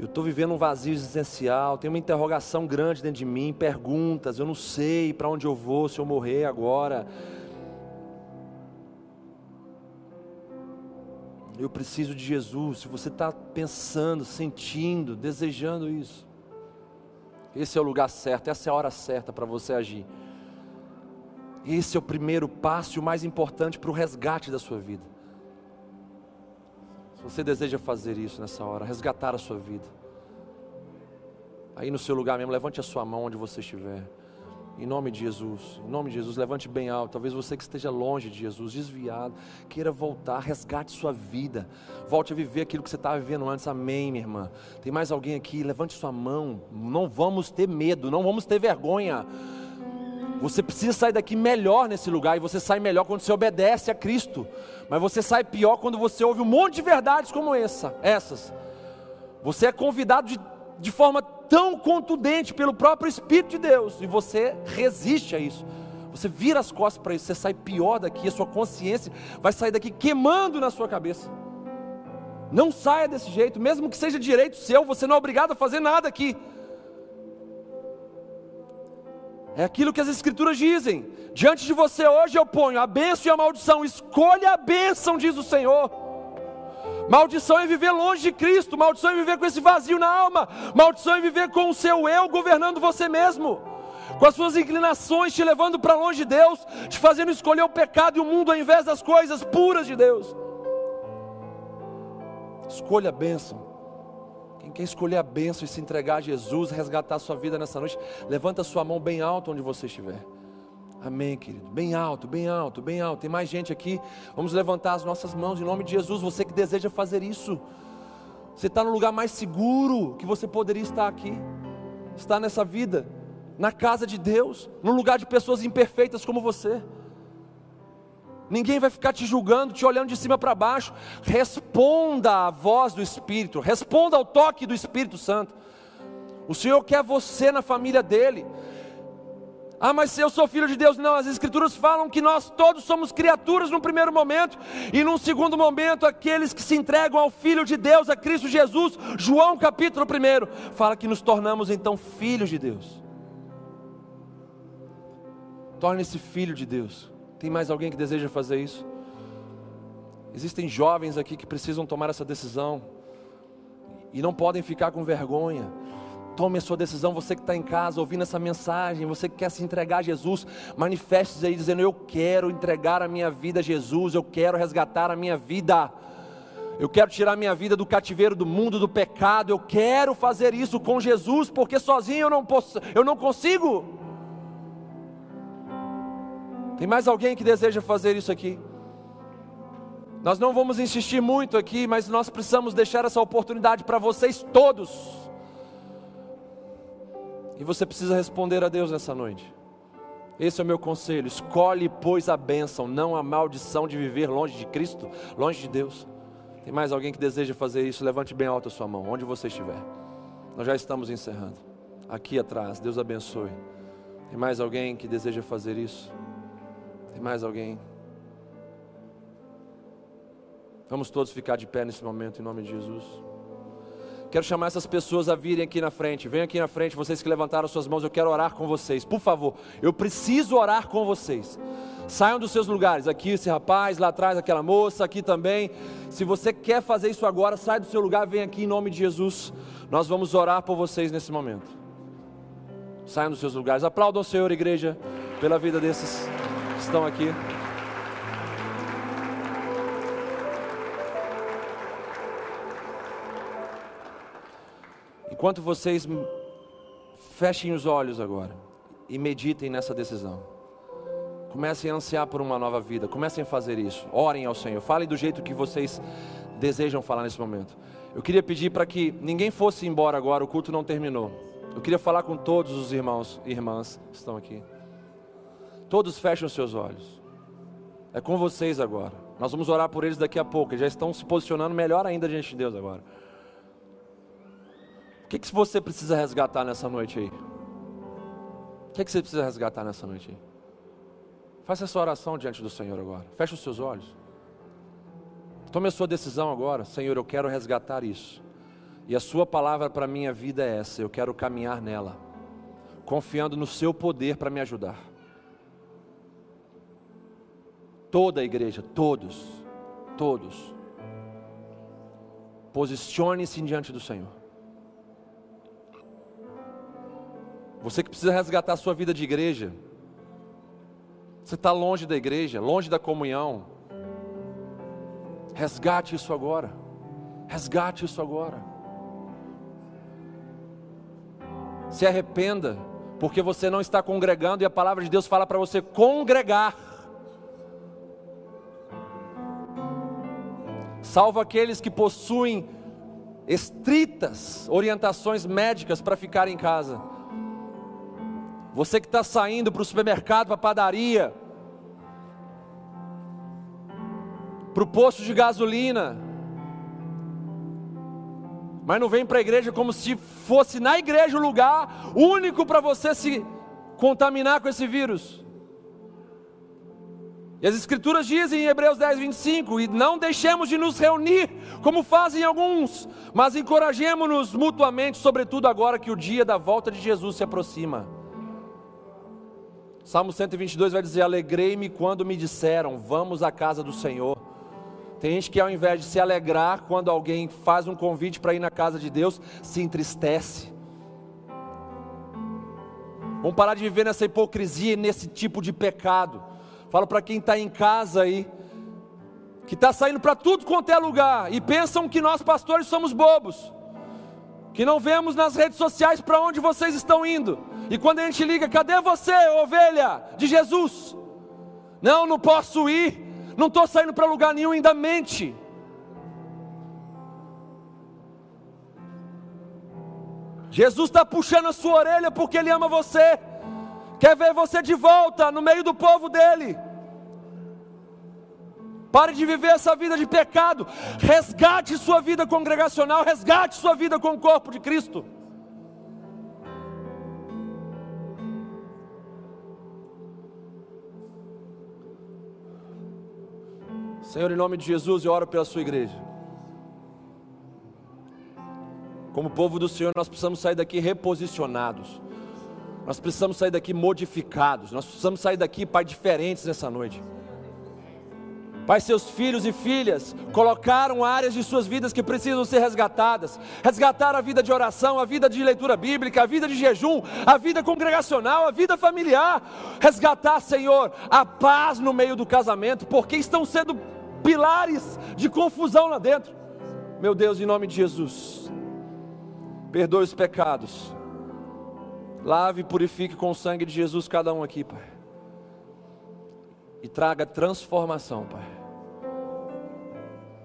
eu estou vivendo um vazio existencial, tem uma interrogação grande dentro de mim, perguntas, eu não sei para onde eu vou se eu morrer agora. Eu preciso de Jesus. Se você está pensando, sentindo, desejando isso, esse é o lugar certo, essa é a hora certa para você agir. Esse é o primeiro passo e o mais importante para o resgate da sua vida. Se você deseja fazer isso nessa hora, resgatar a sua vida. Aí no seu lugar mesmo, levante a sua mão onde você estiver. Em nome de Jesus, em nome de Jesus, levante bem alto. Talvez você que esteja longe de Jesus, desviado, queira voltar, resgate sua vida. Volte a viver aquilo que você estava vivendo antes. Amém, minha irmã. Tem mais alguém aqui? Levante sua mão. Não vamos ter medo, não vamos ter vergonha. Você precisa sair daqui melhor nesse lugar, e você sai melhor quando você obedece a Cristo. Mas você sai pior quando você ouve um monte de verdades como essa, essas. Você é convidado de, de forma tão contundente pelo próprio Espírito de Deus, e você resiste a isso. Você vira as costas para isso, você sai pior daqui, a sua consciência vai sair daqui queimando na sua cabeça. Não saia desse jeito, mesmo que seja direito seu, você não é obrigado a fazer nada aqui. É aquilo que as Escrituras dizem. Diante de você hoje eu ponho a bênção e a maldição. Escolha a bênção, diz o Senhor. Maldição é viver longe de Cristo, maldição é viver com esse vazio na alma, maldição é viver com o seu eu governando você mesmo, com as suas inclinações te levando para longe de Deus, te fazendo escolher o pecado e o mundo ao invés das coisas puras de Deus. Escolha a bênção. Quem quer escolher a bênção e se entregar a Jesus, resgatar a sua vida nessa noite, levanta sua mão bem alto onde você estiver. Amém, querido. Bem alto, bem alto, bem alto. Tem mais gente aqui. Vamos levantar as nossas mãos em nome de Jesus. Você que deseja fazer isso. Você está no lugar mais seguro que você poderia estar aqui. Está nessa vida, na casa de Deus, no lugar de pessoas imperfeitas como você. Ninguém vai ficar te julgando, te olhando de cima para baixo. Responda à voz do Espírito, responda ao toque do Espírito Santo. O Senhor quer você na família dele. Ah, mas se eu sou filho de Deus, não, as Escrituras falam que nós todos somos criaturas no primeiro momento, e num segundo momento, aqueles que se entregam ao Filho de Deus, a Cristo Jesus, João capítulo 1, fala que nos tornamos então filhos de Deus. Torne-se filho de Deus. Tem mais alguém que deseja fazer isso? Existem jovens aqui que precisam tomar essa decisão. e não podem ficar com vergonha. Tome a sua decisão, você que está em casa ouvindo essa mensagem, você que quer se entregar a Jesus, manifeste-se aí dizendo: Eu quero entregar a minha vida a Jesus, eu quero resgatar a minha vida, eu quero tirar a minha vida do cativeiro do mundo, do pecado, eu quero fazer isso com Jesus, porque sozinho eu não, posso, eu não consigo. Tem mais alguém que deseja fazer isso aqui? Nós não vamos insistir muito aqui, mas nós precisamos deixar essa oportunidade para vocês todos. E você precisa responder a Deus nessa noite. Esse é o meu conselho. Escolhe, pois, a bênção, não a maldição de viver longe de Cristo, longe de Deus. Tem mais alguém que deseja fazer isso? Levante bem alto a sua mão, onde você estiver. Nós já estamos encerrando. Aqui atrás, Deus abençoe. Tem mais alguém que deseja fazer isso? Tem mais alguém? Vamos todos ficar de pé nesse momento, em nome de Jesus. Quero chamar essas pessoas a virem aqui na frente. Venham aqui na frente, vocês que levantaram suas mãos, eu quero orar com vocês. Por favor, eu preciso orar com vocês. Saiam dos seus lugares. Aqui esse rapaz, lá atrás aquela moça, aqui também. Se você quer fazer isso agora, sai do seu lugar, vem aqui em nome de Jesus. Nós vamos orar por vocês nesse momento. Saiam dos seus lugares. Aplaudam o Senhor, igreja, pela vida desses estão aqui. Enquanto vocês fechem os olhos agora e meditem nessa decisão. Comecem a ansiar por uma nova vida. Comecem a fazer isso. Orem ao Senhor. Falem do jeito que vocês desejam falar nesse momento. Eu queria pedir para que ninguém fosse embora agora. O culto não terminou. Eu queria falar com todos os irmãos e irmãs que estão aqui. Todos fecham seus olhos. É com vocês agora. Nós vamos orar por eles daqui a pouco. Eles já estão se posicionando melhor ainda diante de Deus agora que, que você precisa resgatar nessa noite aí? O que, que você precisa resgatar nessa noite aí? Faça essa oração diante do Senhor agora. Feche os seus olhos. Tome a sua decisão agora. Senhor, eu quero resgatar isso. E a sua palavra para a minha vida é essa. Eu quero caminhar nela. Confiando no seu poder para me ajudar. Toda a igreja, todos, todos. Posicione-se diante do Senhor. Você que precisa resgatar a sua vida de igreja. Você está longe da igreja, longe da comunhão. Resgate isso agora. Resgate isso agora. Se arrependa, porque você não está congregando e a palavra de Deus fala para você congregar. Salvo aqueles que possuem estritas orientações médicas para ficar em casa. Você que está saindo para o supermercado, para a padaria, para o posto de gasolina, mas não vem para a igreja como se fosse na igreja o lugar único para você se contaminar com esse vírus. E as Escrituras dizem em Hebreus 10, 25: E não deixemos de nos reunir, como fazem alguns, mas encorajemos-nos mutuamente, sobretudo agora que o dia da volta de Jesus se aproxima. Salmo 122 vai dizer: Alegrei-me quando me disseram, vamos à casa do Senhor. Tem gente que ao invés de se alegrar quando alguém faz um convite para ir na casa de Deus, se entristece. Vamos parar de viver nessa hipocrisia e nesse tipo de pecado. Falo para quem está em casa aí, que está saindo para tudo quanto é lugar, e pensam que nós pastores somos bobos, que não vemos nas redes sociais para onde vocês estão indo. E quando a gente liga, cadê você, ovelha de Jesus? Não, não posso ir, não estou saindo para lugar nenhum, ainda mente. Jesus está puxando a sua orelha porque Ele ama você, quer ver você de volta no meio do povo dele. Pare de viver essa vida de pecado, resgate sua vida congregacional, resgate sua vida com o corpo de Cristo. Senhor, em nome de Jesus, eu oro pela sua igreja. Como povo do Senhor, nós precisamos sair daqui reposicionados. Nós precisamos sair daqui modificados. Nós precisamos sair daqui, Pai, diferentes nessa noite. Pai, seus filhos e filhas colocaram áreas de suas vidas que precisam ser resgatadas. Resgatar a vida de oração, a vida de leitura bíblica, a vida de jejum, a vida congregacional, a vida familiar. Resgatar, Senhor, a paz no meio do casamento, porque estão sendo pilares de confusão lá dentro. Meu Deus, em nome de Jesus, perdoe os pecados. Lave e purifique com o sangue de Jesus cada um aqui, Pai. E traga transformação, Pai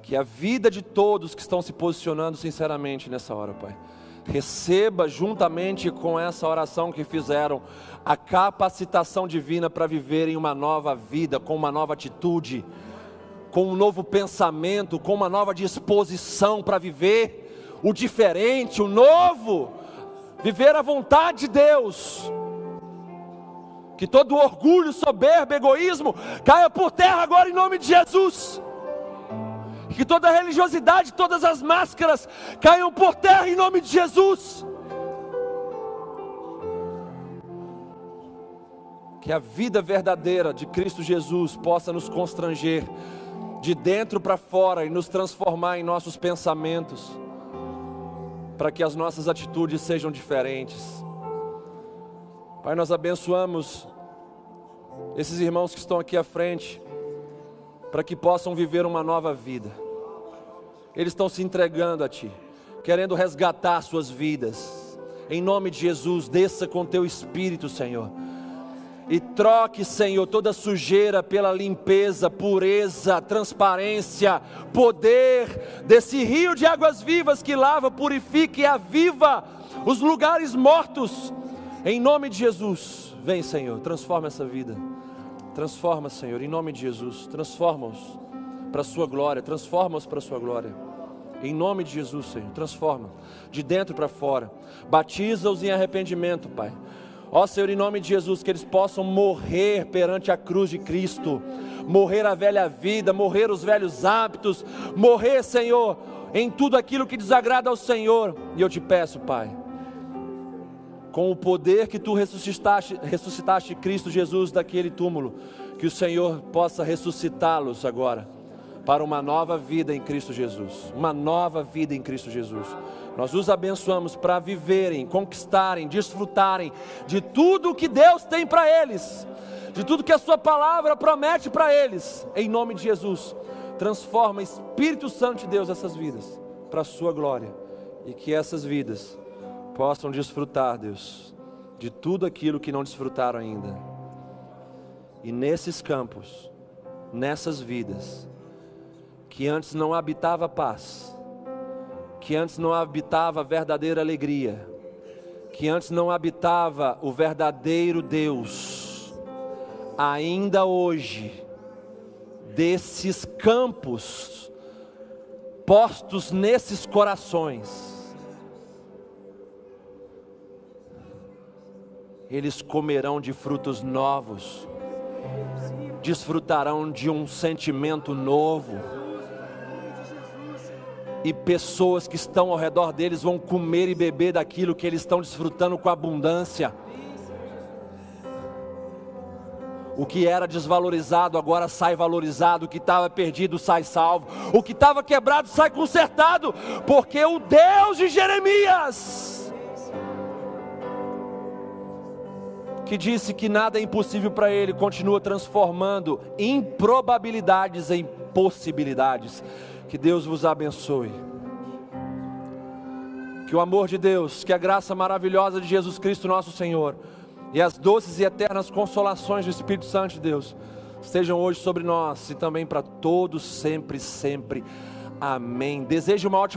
que a vida de todos que estão se posicionando sinceramente nessa hora, Pai, receba juntamente com essa oração que fizeram a capacitação divina para viverem uma nova vida, com uma nova atitude, com um novo pensamento, com uma nova disposição para viver o diferente, o novo, viver a vontade de Deus. Que todo orgulho, soberba, egoísmo caia por terra agora em nome de Jesus que toda religiosidade, todas as máscaras caiam por terra em nome de Jesus. Que a vida verdadeira de Cristo Jesus possa nos constranger de dentro para fora e nos transformar em nossos pensamentos, para que as nossas atitudes sejam diferentes. Pai, nós abençoamos esses irmãos que estão aqui à frente, para que possam viver uma nova vida eles estão se entregando a Ti, querendo resgatar suas vidas. Em nome de Jesus, desça com Teu Espírito, Senhor. E troque, Senhor, toda sujeira pela limpeza, pureza, transparência, poder desse rio de águas vivas que lava, purifica e aviva os lugares mortos. Em nome de Jesus, vem, Senhor, transforma essa vida. Transforma, Senhor, em nome de Jesus, transforma-os para a sua glória, transforma-os para a sua glória. Em nome de Jesus, Senhor, transforma de dentro para fora. Batiza-os em arrependimento, Pai. Ó Senhor, em nome de Jesus, que eles possam morrer perante a cruz de Cristo, morrer a velha vida, morrer os velhos hábitos, morrer, Senhor, em tudo aquilo que desagrada ao Senhor. E eu te peço, Pai, com o poder que tu ressuscitaste, ressuscitaste Cristo Jesus daquele túmulo, que o Senhor possa ressuscitá-los agora para uma nova vida em Cristo Jesus. Uma nova vida em Cristo Jesus. Nós os abençoamos para viverem, conquistarem, desfrutarem de tudo que Deus tem para eles, de tudo que a Sua palavra promete para eles, em nome de Jesus. Transforma, Espírito Santo de Deus, essas vidas para a Sua glória e que essas vidas possam desfrutar, Deus, de tudo aquilo que não desfrutaram ainda. E nesses campos, nessas vidas, que antes não habitava paz, que antes não habitava verdadeira alegria, que antes não habitava o verdadeiro Deus, ainda hoje, desses campos postos nesses corações, eles comerão de frutos novos, desfrutarão de um sentimento novo e pessoas que estão ao redor deles vão comer e beber daquilo que eles estão desfrutando com abundância. O que era desvalorizado agora sai valorizado, o que estava perdido sai salvo, o que estava quebrado sai consertado, porque o Deus de Jeremias, que disse que nada é impossível para ele, continua transformando improbabilidades em possibilidades. Que Deus vos abençoe. Que o amor de Deus, que a graça maravilhosa de Jesus Cristo, nosso Senhor, e as doces e eternas consolações do Espírito Santo de Deus, estejam hoje sobre nós e também para todos, sempre, sempre. Amém. Desejo uma ótima